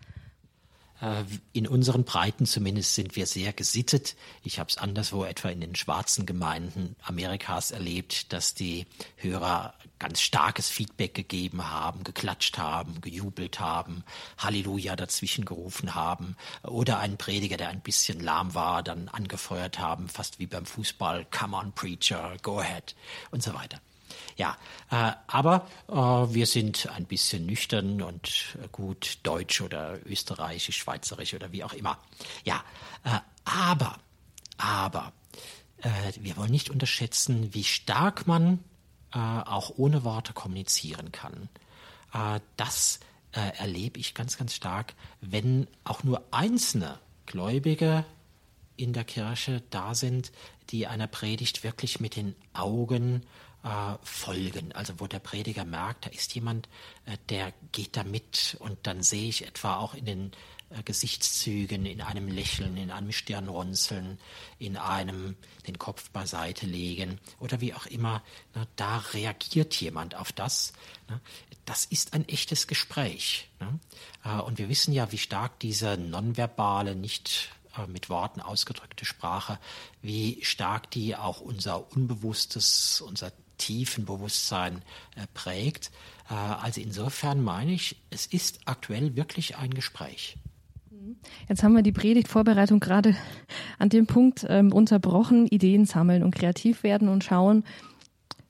Äh, in unseren Breiten zumindest sind wir sehr gesittet. Ich habe es anderswo etwa in den schwarzen Gemeinden Amerikas erlebt, dass die Hörer ganz starkes Feedback gegeben haben, geklatscht haben, gejubelt haben, Halleluja dazwischen gerufen haben oder einen Prediger, der ein bisschen lahm war, dann angefeuert haben, fast wie beim Fußball, come on preacher, go ahead und so weiter. Ja, äh, aber äh, wir sind ein bisschen nüchtern und äh, gut deutsch oder österreichisch, schweizerisch oder wie auch immer. Ja, äh, aber, aber, äh, wir wollen nicht unterschätzen, wie stark man äh, auch ohne Worte kommunizieren kann. das erlebe ich ganz, ganz stark, wenn auch nur einzelne Gläubige in der Kirche da sind, die einer Predigt wirklich mit den Augen äh, folgen. Also wo der Prediger merkt, da ist jemand, äh, der geht da mit und dann sehe ich etwa auch in den äh, Gesichtszügen, in einem Lächeln, in einem Stirnrunzeln, in einem den Kopf beiseite legen oder wie auch immer, ne, da reagiert jemand auf das. Ne, das ist ein echtes Gespräch. Ne? Äh, und wir wissen ja, wie stark diese nonverbale, nicht äh, mit Worten ausgedrückte Sprache, wie stark die auch unser Unbewusstes, unser tiefen Bewusstsein äh, prägt. Äh, also insofern meine ich, es ist aktuell wirklich ein Gespräch. Jetzt haben wir die Predigtvorbereitung gerade an dem Punkt ähm, unterbrochen, Ideen sammeln und kreativ werden und schauen,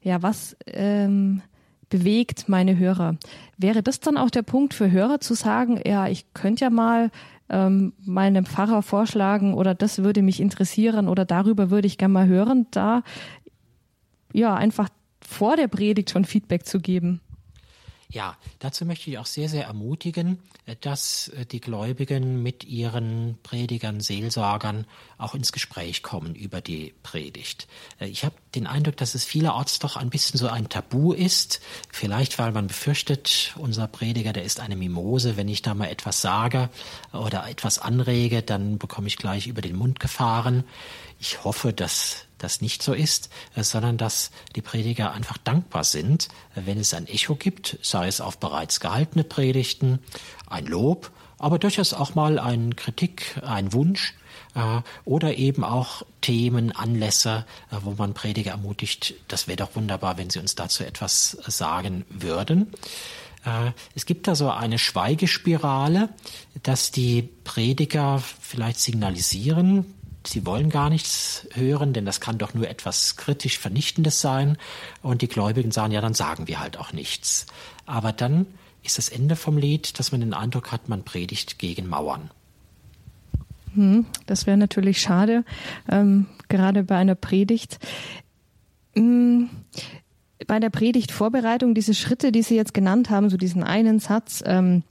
ja, was ähm, bewegt meine Hörer. Wäre das dann auch der Punkt für Hörer zu sagen, ja, ich könnte ja mal ähm, meinem Pfarrer vorschlagen oder das würde mich interessieren oder darüber würde ich gerne mal hören, da ja einfach vor der Predigt schon Feedback zu geben. Ja, dazu möchte ich auch sehr, sehr ermutigen, äh, dass äh, die Gläubigen mit ihren Predigern, Seelsorgern auch ins Gespräch kommen über die Predigt. Äh, ich habe den Eindruck, dass es vielerorts doch ein bisschen so ein Tabu ist. Vielleicht, weil man befürchtet, unser Prediger, der ist eine Mimose. Wenn ich da mal etwas sage oder etwas anrege, dann bekomme ich gleich über den Mund gefahren. Ich hoffe, dass das nicht so ist, sondern dass die Prediger einfach dankbar sind, wenn es ein Echo gibt, sei es auf bereits gehaltene Predigten, ein Lob, aber durchaus auch mal eine Kritik, ein Wunsch äh, oder eben auch Themen, Anlässe, wo man Prediger ermutigt, das wäre doch wunderbar, wenn sie uns dazu etwas sagen würden. Es gibt da so eine Schweigespirale, dass die Prediger vielleicht signalisieren, sie wollen gar nichts hören, denn das kann doch nur etwas kritisch Vernichtendes sein. Und die Gläubigen sagen, ja, dann sagen wir halt auch nichts. Aber dann ist das Ende vom Lied, dass man den Eindruck hat, man predigt gegen Mauern. Hm, das wäre natürlich schade, ähm, gerade bei einer Predigt. Hm, bei der Predigtvorbereitung, diese Schritte, die Sie jetzt genannt haben, so diesen einen Satz, ähm,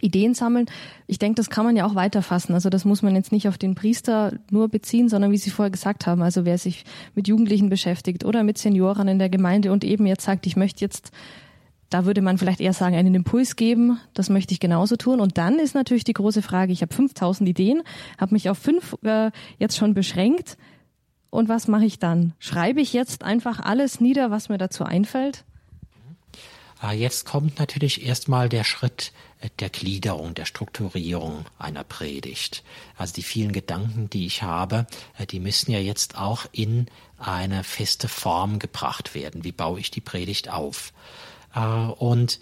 Ideen sammeln. Ich denke, das kann man ja auch weiterfassen. Also das muss man jetzt nicht auf den Priester nur beziehen, sondern wie Sie vorher gesagt haben, also wer sich mit Jugendlichen beschäftigt oder mit Senioren in der Gemeinde und eben jetzt sagt, ich möchte jetzt, da würde man vielleicht eher sagen, einen Impuls geben, das möchte ich genauso tun. Und dann ist natürlich die große Frage, ich habe 5000 Ideen, habe mich auf fünf äh, jetzt schon beschränkt. Und was mache ich dann? Schreibe ich jetzt einfach alles nieder, was mir dazu einfällt? Ah, jetzt kommt natürlich erstmal der Schritt der Gliederung, der Strukturierung einer Predigt. Also die vielen Gedanken, die ich habe, äh, die müssen ja jetzt auch in eine feste Form gebracht werden. Wie baue ich die Predigt auf? Äh, und äh,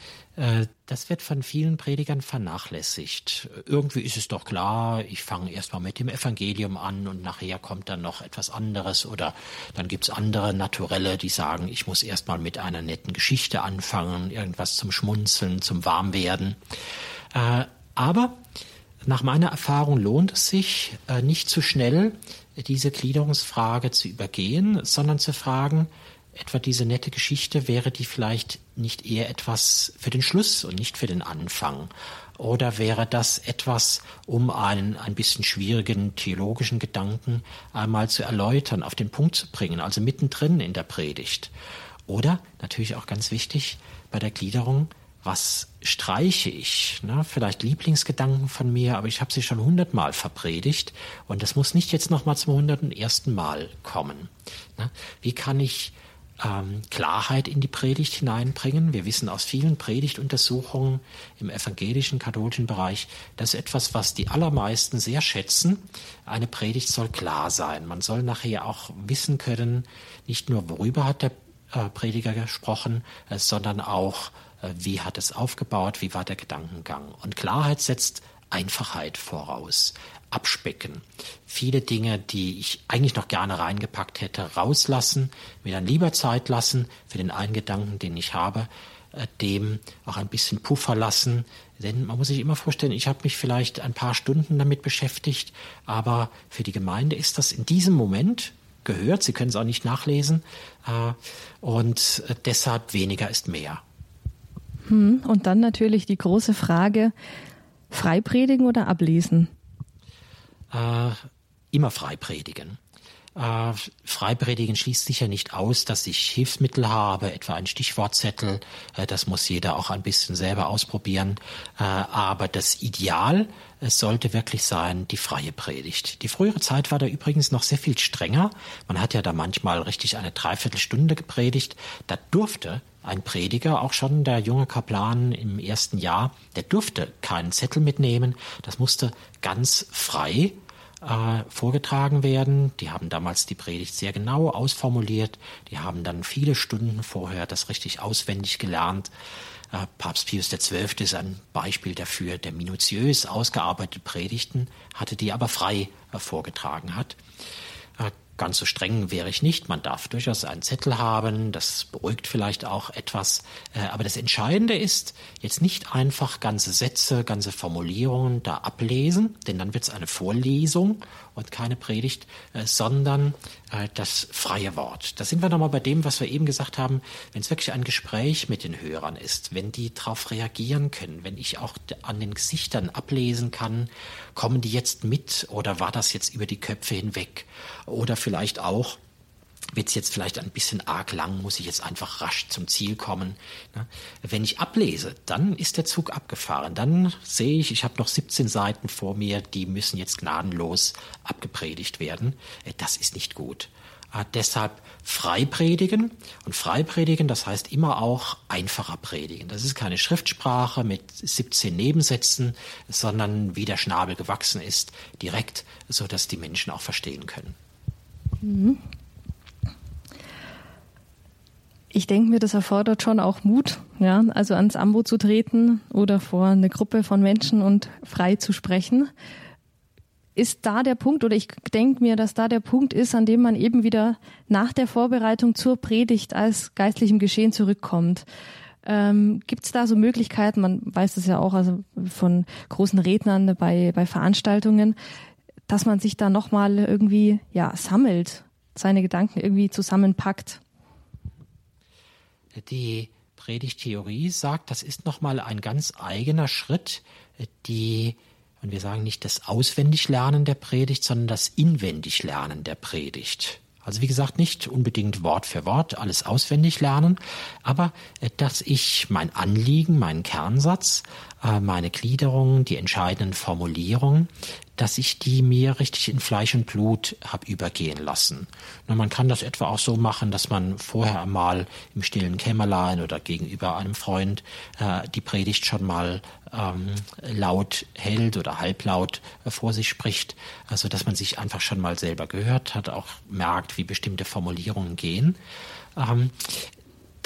das wird von vielen Predigern vernachlässigt. Irgendwie ist es doch klar, ich fange erstmal mit dem Evangelium an und nachher kommt dann noch etwas anderes oder dann gibt's andere Naturelle, die sagen, ich muss erstmal mit einer netten Geschichte anfangen, irgendwas zum Schmunzeln, zum Warmwerden. Äh, aber nach meiner Erfahrung lohnt es sich, nicht zu schnell diese Gliederungsfrage zu übergehen, sondern zu fragen, etwa diese nette Geschichte, wäre die vielleicht nicht eher etwas für den Schluss und nicht für den Anfang? Oder wäre das etwas, um einen ein bisschen schwierigen theologischen Gedanken einmal zu erläutern, auf den Punkt zu bringen, also mittendrin in der Predigt? Oder, natürlich auch ganz wichtig, bei der Gliederung, was streiche ich? Ne? Vielleicht Lieblingsgedanken von mir, aber ich habe sie schon hundertmal verpredigt und das muss nicht jetzt nochmal zum hunderten ersten Mal kommen. Ne? Wie kann ich ähm, Klarheit in die Predigt hineinbringen. Wir wissen aus vielen Predigtuntersuchungen im evangelischen, katholischen Bereich, dass etwas, was die allermeisten sehr schätzen, eine Predigt soll klar sein. Man soll nachher auch wissen können, nicht nur worüber hat der äh, Prediger gesprochen, äh, sondern auch, äh, wie hat es aufgebaut, wie war der Gedankengang. Und Klarheit setzt Einfachheit voraus abspecken. Viele Dinge, die ich eigentlich noch gerne reingepackt hätte, rauslassen, mir dann lieber Zeit lassen für den einen Gedanken, den ich habe, äh, dem auch ein bisschen Puffer lassen. Denn man muss sich immer vorstellen, ich habe mich vielleicht ein paar Stunden damit beschäftigt, aber für die Gemeinde ist das in diesem Moment gehört. Sie können es auch nicht nachlesen. Äh, und äh, deshalb weniger ist mehr. Hm, und dann natürlich die große Frage, Freipredigen oder ablesen? Äh, immer frei predigen. Äh, Freipredigen schließt sicher nicht aus, dass ich Hilfsmittel habe, etwa ein Stichwortzettel. Äh, das muss jeder auch ein bisschen selber ausprobieren. Äh, aber das Ideal es sollte wirklich sein, die freie Predigt. Die frühere Zeit war da übrigens noch sehr viel strenger. Man hat ja da manchmal richtig eine Dreiviertelstunde gepredigt. Da durfte ein Prediger, auch schon der junge Kaplan im ersten Jahr, der durfte keinen Zettel mitnehmen. Das musste ganz frei äh, vorgetragen werden. Die haben damals die Predigt sehr genau ausformuliert. Die haben dann viele Stunden vorher das richtig auswendig gelernt. Äh, Papst Pius XII. ist ein Beispiel dafür, der minutiös ausgearbeitete Predigten hatte, die aber frei äh, vorgetragen hat. Ganz so streng wäre ich nicht. Man darf durchaus einen Zettel haben. Das beruhigt vielleicht auch etwas. Äh, aber das Entscheidende ist, jetzt nicht einfach ganze Sätze, ganze Formulierungen da ablesen, denn dann wird es eine Vorlesung und keine Predigt, äh, sondern das freie Wort. Da sind wir nochmal bei dem, was wir eben gesagt haben. Wenn es wirklich ein Gespräch mit den Hörern ist, wenn die darauf reagieren können, wenn ich auch an den Gesichtern ablesen kann, kommen die jetzt mit oder war das jetzt über die Köpfe hinweg? Oder vielleicht auch, wird es jetzt vielleicht ein bisschen arg lang, muss ich jetzt einfach rasch zum Ziel kommen. Ne? Wenn ich ablese, dann ist der Zug abgefahren. Dann sehe ich, ich habe noch 17 Seiten vor mir, die müssen jetzt gnadenlos abgepredigt werden. Äh, das ist nicht gut. Äh, deshalb frei predigen. Und frei predigen, das heißt immer auch einfacher predigen. Das ist keine Schriftsprache mit 17 Nebensätzen, sondern wie der Schnabel gewachsen ist, direkt, so dass die Menschen auch verstehen können. Mhm. Ich denke mir, das erfordert schon auch Mut, ja, also ans Ambo zu treten oder vor eine Gruppe von Menschen und frei zu sprechen. Ist da der Punkt, oder ich denke mir, dass da der Punkt ist, an dem man eben wieder nach der Vorbereitung zur Predigt als geistlichem Geschehen zurückkommt. Ähm, Gibt es da so Möglichkeiten, man weiß es ja auch also von großen Rednern bei, bei Veranstaltungen, dass man sich da nochmal irgendwie ja, sammelt, seine Gedanken irgendwie zusammenpackt? Die Predigttheorie sagt, das ist nochmal ein ganz eigener Schritt, die, und wir sagen nicht das Auswendiglernen der Predigt, sondern das Inwendiglernen der Predigt. Also wie gesagt, nicht unbedingt Wort für Wort alles auswendig lernen, aber äh, dass ich mein Anliegen, meinen Kernsatz, meine Gliederung, die entscheidenden Formulierungen, dass ich die mir richtig in Fleisch und Blut habe übergehen lassen. Na, man kann das etwa auch so machen, dass man vorher einmal im stillen Kämmerlein oder gegenüber einem Freund äh, die Predigt schon mal ähm, laut hält oder halblaut äh, vor sich spricht, also dass man sich einfach schon mal selber gehört hat, auch merkt, wie bestimmte Formulierungen gehen. Ähm,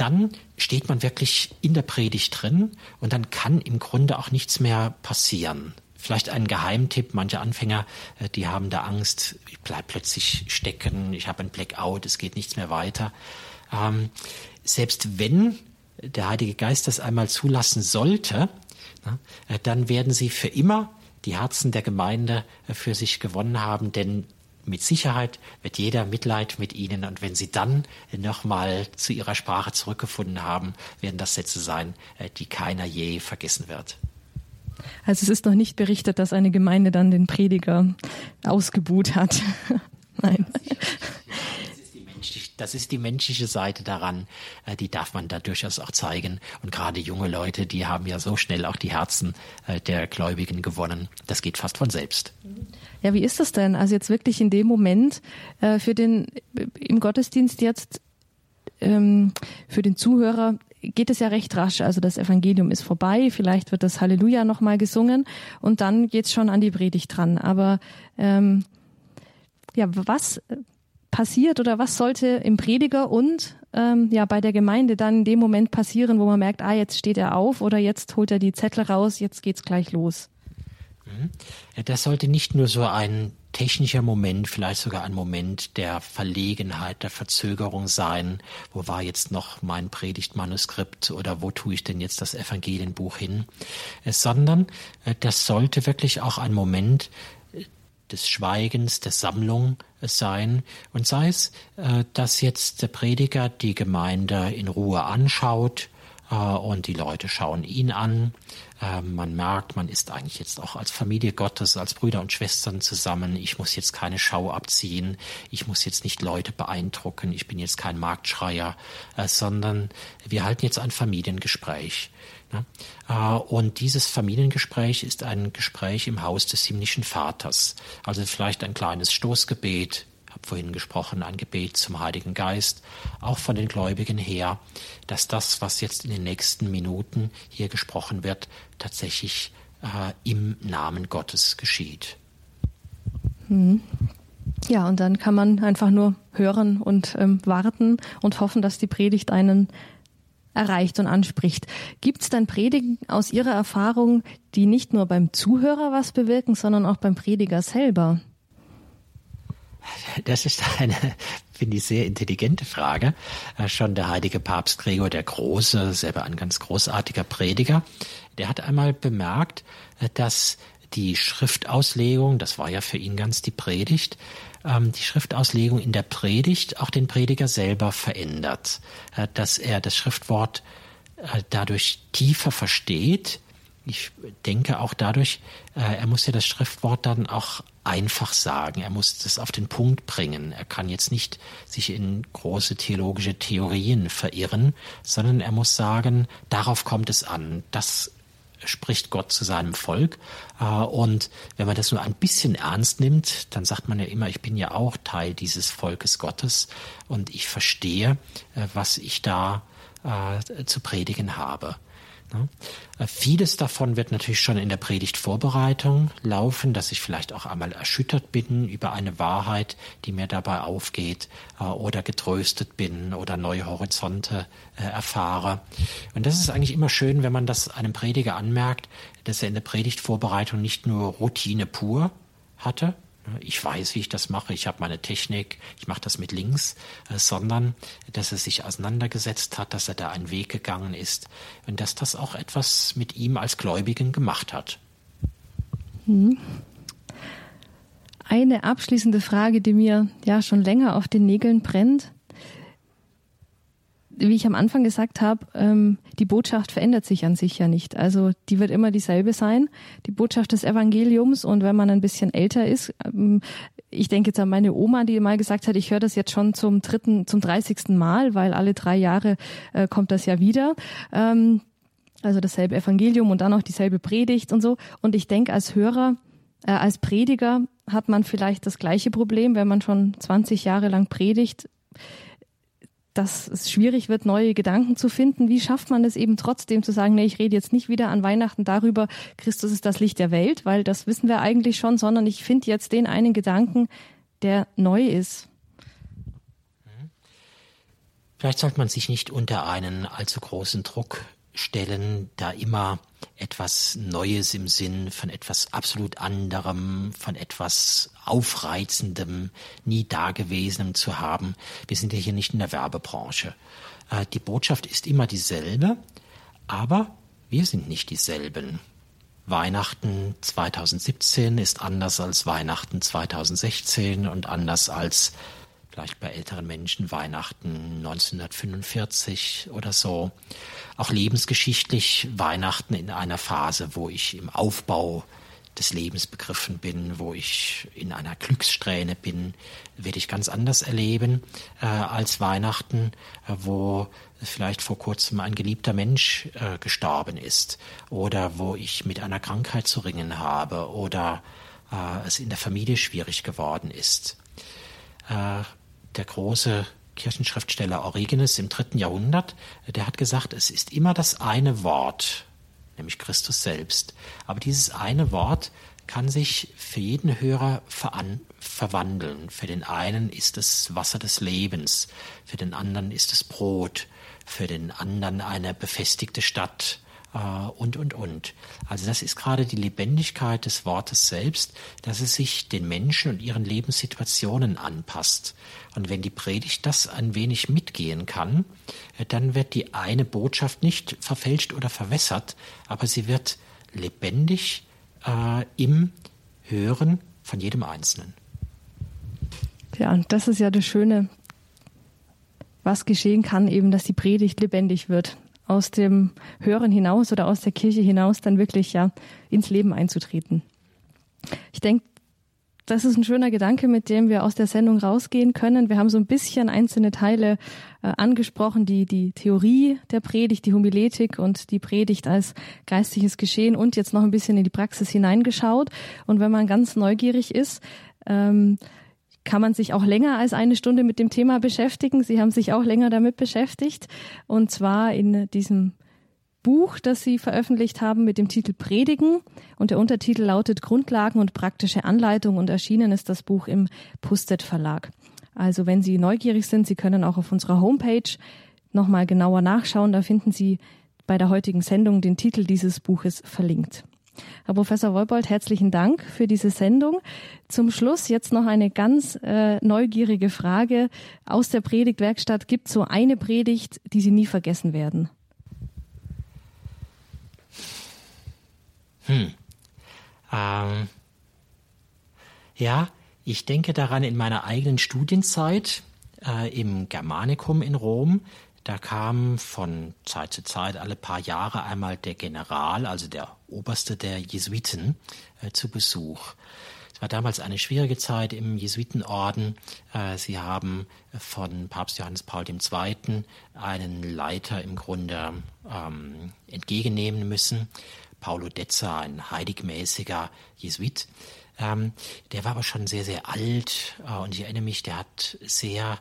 dann steht man wirklich in der Predigt drin und dann kann im Grunde auch nichts mehr passieren. Vielleicht ein Geheimtipp, manche Anfänger, äh, die haben da Angst, ich bleib plötzlich stecken, ich habe ein Blackout, es geht nichts mehr weiter. Ähm, selbst wenn der Heilige Geist das einmal zulassen sollte, na, äh, dann werden sie für immer die Herzen der Gemeinde äh, für sich gewonnen haben, denn mit Sicherheit wird jeder Mitleid mit ihnen und wenn sie dann nochmal zu ihrer Sprache zurückgefunden haben, werden das Sätze sein, die keiner je vergessen wird. Also es ist noch nicht berichtet, dass eine Gemeinde dann den Prediger ausgebuht hat. Nein. Das ist die menschliche Seite daran, äh, die darf man da durchaus auch zeigen. Und gerade junge Leute, die haben ja so schnell auch die Herzen äh, der Gläubigen gewonnen. Das geht fast von selbst. Ja, wie ist das denn? Also jetzt wirklich in dem Moment äh, für den im Gottesdienst jetzt ähm, für den Zuhörer geht es ja recht rasch. Also das Evangelium ist vorbei, vielleicht wird das Halleluja nochmal gesungen und dann geht's schon an die Predigt dran. Aber ähm, ja, was passiert oder was sollte im Prediger und ähm, ja bei der Gemeinde dann in dem Moment passieren, wo man merkt, ah, jetzt steht er auf oder jetzt holt er die Zettel raus, jetzt geht's gleich los? Mhm. Das sollte nicht nur so ein technischer Moment, vielleicht sogar ein Moment der Verlegenheit, der Verzögerung sein. Wo war jetzt noch mein Predigtmanuskript oder wo tue ich denn jetzt das Evangelienbuch hin? Äh, sondern äh, das sollte wirklich auch ein Moment des Schweigens, der Sammlung sein. Und sei es, dass jetzt der Prediger die Gemeinde in Ruhe anschaut, äh, und die Leute schauen ihn an. Ähm, man merkt, man ist eigentlich jetzt auch als Familie Gottes, als Brüder und Schwestern zusammen. Ich muss jetzt keine Schau abziehen. Ich muss jetzt nicht Leute beeindrucken. Ich bin jetzt kein Marktschreier, äh, sondern wir halten jetzt ein Familiengespräch. Ne? Äh, und dieses Familiengespräch ist ein Gespräch im Haus des himmlischen Vaters. Also vielleicht ein kleines Stoßgebet, habe vorhin gesprochen, ein Gebet zum Heiligen Geist, auch von den Gläubigen her, dass das, was jetzt in den nächsten Minuten hier gesprochen wird, tatsächlich äh, im Namen Gottes geschieht. Hm. Ja, und dann kann man einfach nur hören und ähm, warten und hoffen, dass die Predigt einen erreicht und anspricht. Gibt es dann Predigen aus Ihrer Erfahrung, die nicht nur beim Zuhörer was bewirken, sondern auch beim Prediger selber? Das ist eine, finde ich, sehr intelligente Frage. Äh, schon der heilige Papst Gregor der Große, selber ein ganz großartiger Prediger, der hat einmal bemerkt, äh, dass die Schriftauslegung, das war ja für ihn ganz die Predigt, ähm, die Schriftauslegung in der Predigt auch den Prediger selber verändert, äh, dass er das Schriftwort dadurch tiefer versteht, ich denke auch dadurch, äh, er muss ja das Schriftwort dann auch einfach sagen. Er muss das auf den Punkt bringen. Er kann jetzt nicht sich in große theologische Theorien verirren, sondern er muss sagen, darauf kommt es an. Das spricht Gott zu seinem Volk. Äh, und wenn man das nur ein bisschen ernst nimmt, dann sagt man ja immer, ich bin ja auch Teil dieses Volkes Gottes und ich verstehe, äh, was ich da äh, zu predigen habe. Ne? Äh, vieles davon wird natürlich schon in der Predigtvorbereitung laufen, dass ich vielleicht auch einmal erschüttert bin über eine Wahrheit, die mir dabei aufgeht, äh, oder getröstet bin oder neue Horizonte äh, erfahre. Und das ist eigentlich immer schön, wenn man das einem Prediger anmerkt, dass er in der Predigtvorbereitung nicht nur Routine pur hatte, ich weiß, wie ich das mache, ich habe meine Technik, ich mache das mit links, äh, sondern dass er sich auseinandergesetzt hat, dass er da einen Weg gegangen ist und dass das auch etwas mit ihm als Gläubigen gemacht hat. Hm. Eine abschließende Frage, die mir ja schon länger auf den Nägeln brennt wie ich am Anfang gesagt habe, ähm, die Botschaft verändert sich an sich ja nicht. Also die wird immer dieselbe sein, die Botschaft des Evangeliums. Und wenn man ein bisschen älter ist, ähm, ich denke jetzt an meine Oma, die mal gesagt hat, ich höre das jetzt schon zum dritten, zum dreißigsten Mal, weil alle drei Jahre äh, kommt das ja wieder. Ähm, also dasselbe Evangelium und dann auch dieselbe Predigt und so. Und ich denke, als Hörer, äh, als Prediger hat man vielleicht das gleiche Problem, wenn man schon 20 Jahre lang predigt dass es schwierig wird, neue Gedanken zu finden. Wie schafft man es eben trotzdem zu sagen, nee, ich rede jetzt nicht wieder an Weihnachten darüber, Christus ist das Licht der Welt, weil das wissen wir eigentlich schon, sondern ich finde jetzt den einen Gedanken, der neu ist. Vielleicht sollte man sich nicht unter einen allzu großen Druck stellen, da immer etwas Neues im Sinn von etwas absolut anderem, von etwas Aufreizendem, nie Dagewesenem zu haben. Wir sind ja hier nicht in der Werbebranche. Äh, die Botschaft ist immer dieselbe, aber wir sind nicht dieselben. Weihnachten 2017 ist anders als Weihnachten 2016 und anders als vielleicht bei älteren Menschen Weihnachten 1945 oder so. Auch lebensgeschichtlich Weihnachten in einer Phase, wo ich im Aufbau des Lebens begriffen bin, wo ich in einer Glückssträhne bin, werde ich ganz anders erleben äh, als Weihnachten, äh, wo vielleicht vor kurzem ein geliebter Mensch äh, gestorben ist oder wo ich mit einer Krankheit zu ringen habe oder äh, es in der Familie schwierig geworden ist. Äh, der große Kirchenschriftsteller Origenes im dritten Jahrhundert, der hat gesagt, es ist immer das eine Wort, nämlich Christus selbst. Aber dieses eine Wort kann sich für jeden Hörer verwandeln. Für den einen ist es Wasser des Lebens, für den anderen ist es Brot, für den anderen eine befestigte Stadt, äh, und, und, und. Also das ist gerade die Lebendigkeit des Wortes selbst, dass es sich den Menschen und ihren Lebenssituationen anpasst. Und wenn die Predigt das ein wenig mitgehen kann, äh, dann wird die eine Botschaft nicht verfälscht oder verwässert, aber sie wird lebendig äh, im Hören von jedem Einzelnen. Ja, und das ist ja das Schöne, was geschehen kann, eben, dass die Predigt lebendig wird aus dem Hören hinaus oder aus der Kirche hinaus dann wirklich ja ins Leben einzutreten. Ich denke, das ist ein schöner Gedanke, mit dem wir aus der Sendung rausgehen können. Wir haben so ein bisschen einzelne Teile äh, angesprochen, die, die Theorie der Predigt, die Homiletik und die Predigt als geistliches Geschehen und jetzt noch ein bisschen in die Praxis hineingeschaut. Und wenn man ganz neugierig ist, ähm, kann man sich auch länger als eine Stunde mit dem Thema beschäftigen. Sie haben sich auch länger damit beschäftigt. Und zwar in diesem Buch, das Sie veröffentlicht haben mit dem Titel Predigen. Und der Untertitel lautet Grundlagen und praktische Anleitung. Und erschienen ist das Buch im Pustet Verlag. Also wenn Sie neugierig sind, Sie können auch auf unserer Homepage nochmal genauer nachschauen. Da finden Sie bei der heutigen Sendung den Titel dieses Buches verlinkt. Herr Professor Wolbold, herzlichen Dank für diese Sendung. Zum Schluss jetzt noch eine ganz äh, neugierige Frage aus der Predigtwerkstatt. Gibt so eine Predigt, die Sie nie vergessen werden? Hm. Ähm. Ja, ich denke daran in meiner eigenen Studienzeit äh, im Germanicum in Rom. Da kam von Zeit zu Zeit alle paar Jahre einmal der General, also der Oberste der Jesuiten, äh, zu Besuch. Es war damals eine schwierige Zeit im Jesuitenorden. Äh, sie haben von Papst Johannes Paul II. einen Leiter im Grunde ähm, entgegennehmen müssen. Paulo Dezza, ein heiligmäßiger Jesuit. Ähm, der war aber schon sehr, sehr alt äh, und ich erinnere mich, der hat sehr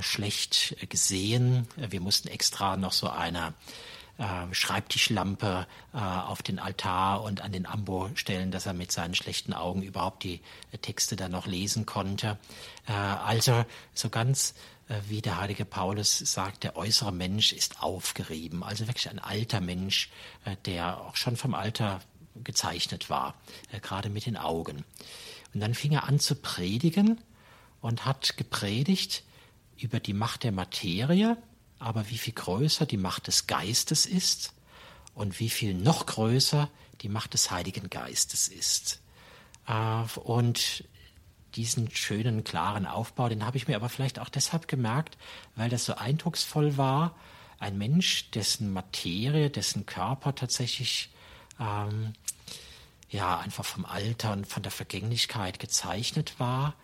schlecht gesehen. Wir mussten extra noch so eine äh, Schreibtischlampe äh, auf den Altar und an den Ambo stellen, dass er mit seinen schlechten Augen überhaupt die äh, Texte dann noch lesen konnte. Äh, also so ganz äh, wie der heilige Paulus sagt, der äußere Mensch ist aufgerieben. Also wirklich ein alter Mensch, der auch schon vom Alter gezeichnet war, gerade mit den Augen. Und dann fing er an zu predigen und hat gepredigt über die Macht der Materie, aber wie viel größer die Macht des Geistes ist und wie viel noch größer die Macht des Heiligen Geistes ist. Äh, und diesen schönen, klaren Aufbau, den habe ich mir aber vielleicht auch deshalb gemerkt, weil das so eindrucksvoll war. Ein Mensch, dessen Materie, dessen Körper tatsächlich ähm, ja einfach vom Alter und von der Vergänglichkeit gezeichnet war,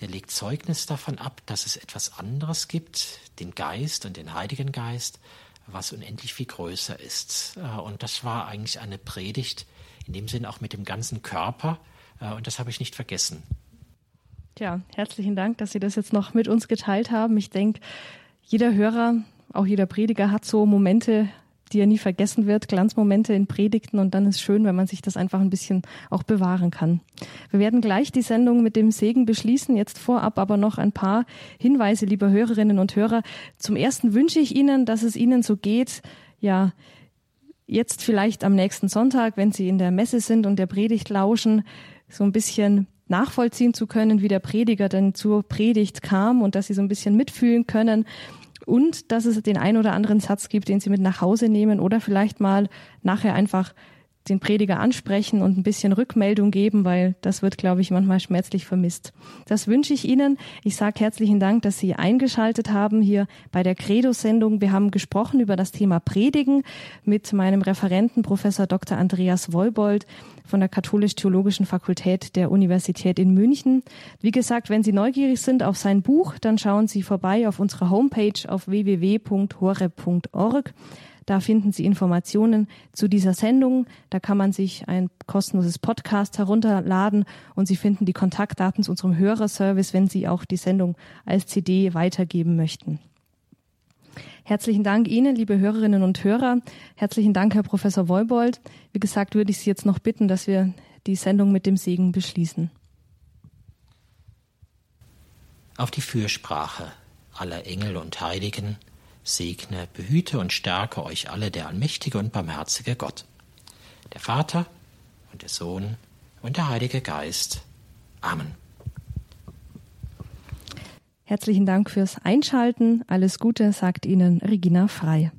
der legt Zeugnis davon ab, dass es etwas anderes gibt, den Geist und den Heiligen Geist, was unendlich viel größer ist. Äh, und das war eigentlich eine Predigt, in dem Sinn auch mit dem ganzen Körper. Äh, und das habe ich nicht vergessen. Tja, herzlichen Dank, dass Sie das jetzt noch mit uns geteilt haben. Ich denke, jeder Hörer, auch jeder Prediger hat so Momente die er nie vergessen wird, Glanzmomente in Predigten und dann ist schön, wenn man sich das einfach ein bisschen auch bewahren kann. Wir werden gleich die Sendung mit dem Segen beschließen, jetzt vorab aber noch ein paar Hinweise, liebe Hörerinnen und Hörer. Zum ersten wünsche ich Ihnen, dass es Ihnen so geht, ja, jetzt vielleicht am nächsten Sonntag, wenn Sie in der Messe sind und der Predigt lauschen, so ein bisschen nachvollziehen zu können, wie der Prediger denn zur Predigt kam und dass Sie so ein bisschen mitfühlen können und dass es den ein oder anderen Satz gibt, den Sie mit nach Hause nehmen oder vielleicht mal nachher einfach den Prediger ansprechen und ein bisschen Rückmeldung geben, weil das wird, glaube ich, manchmal schmerzlich vermisst. Das wünsche ich Ihnen. Ich sage herzlichen Dank, dass Sie eingeschaltet haben hier bei der Credo-Sendung. Wir haben gesprochen über das Thema Predigen mit meinem Referenten Professor Dr. Andreas Wollbold von der Katholisch-Theologischen Fakultät der Universität in München. Wie gesagt, wenn Sie neugierig sind auf sein Buch, dann schauen Sie vorbei auf unserer Homepage auf www.hore.org. Da finden Sie Informationen zu dieser Sendung. Da kann man sich ein kostenloses Podcast herunterladen und Sie finden die Kontaktdaten zu unserem Hörerservice, wenn Sie auch die Sendung als CD weitergeben möchten. Herzlichen Dank Ihnen, liebe Hörerinnen und Hörer. Herzlichen Dank, Herr Professor Wollbold. Wie gesagt, würde ich Sie jetzt noch bitten, dass wir die Sendung mit dem Segen beschließen. Auf die Fürsprache aller Engel und Heiligen segne, behüte und stärke euch alle der allmächtige und barmherzige Gott, der Vater und der Sohn und der Heilige Geist. Amen. Herzlichen Dank fürs Einschalten. Alles Gute sagt Ihnen Regina Frei.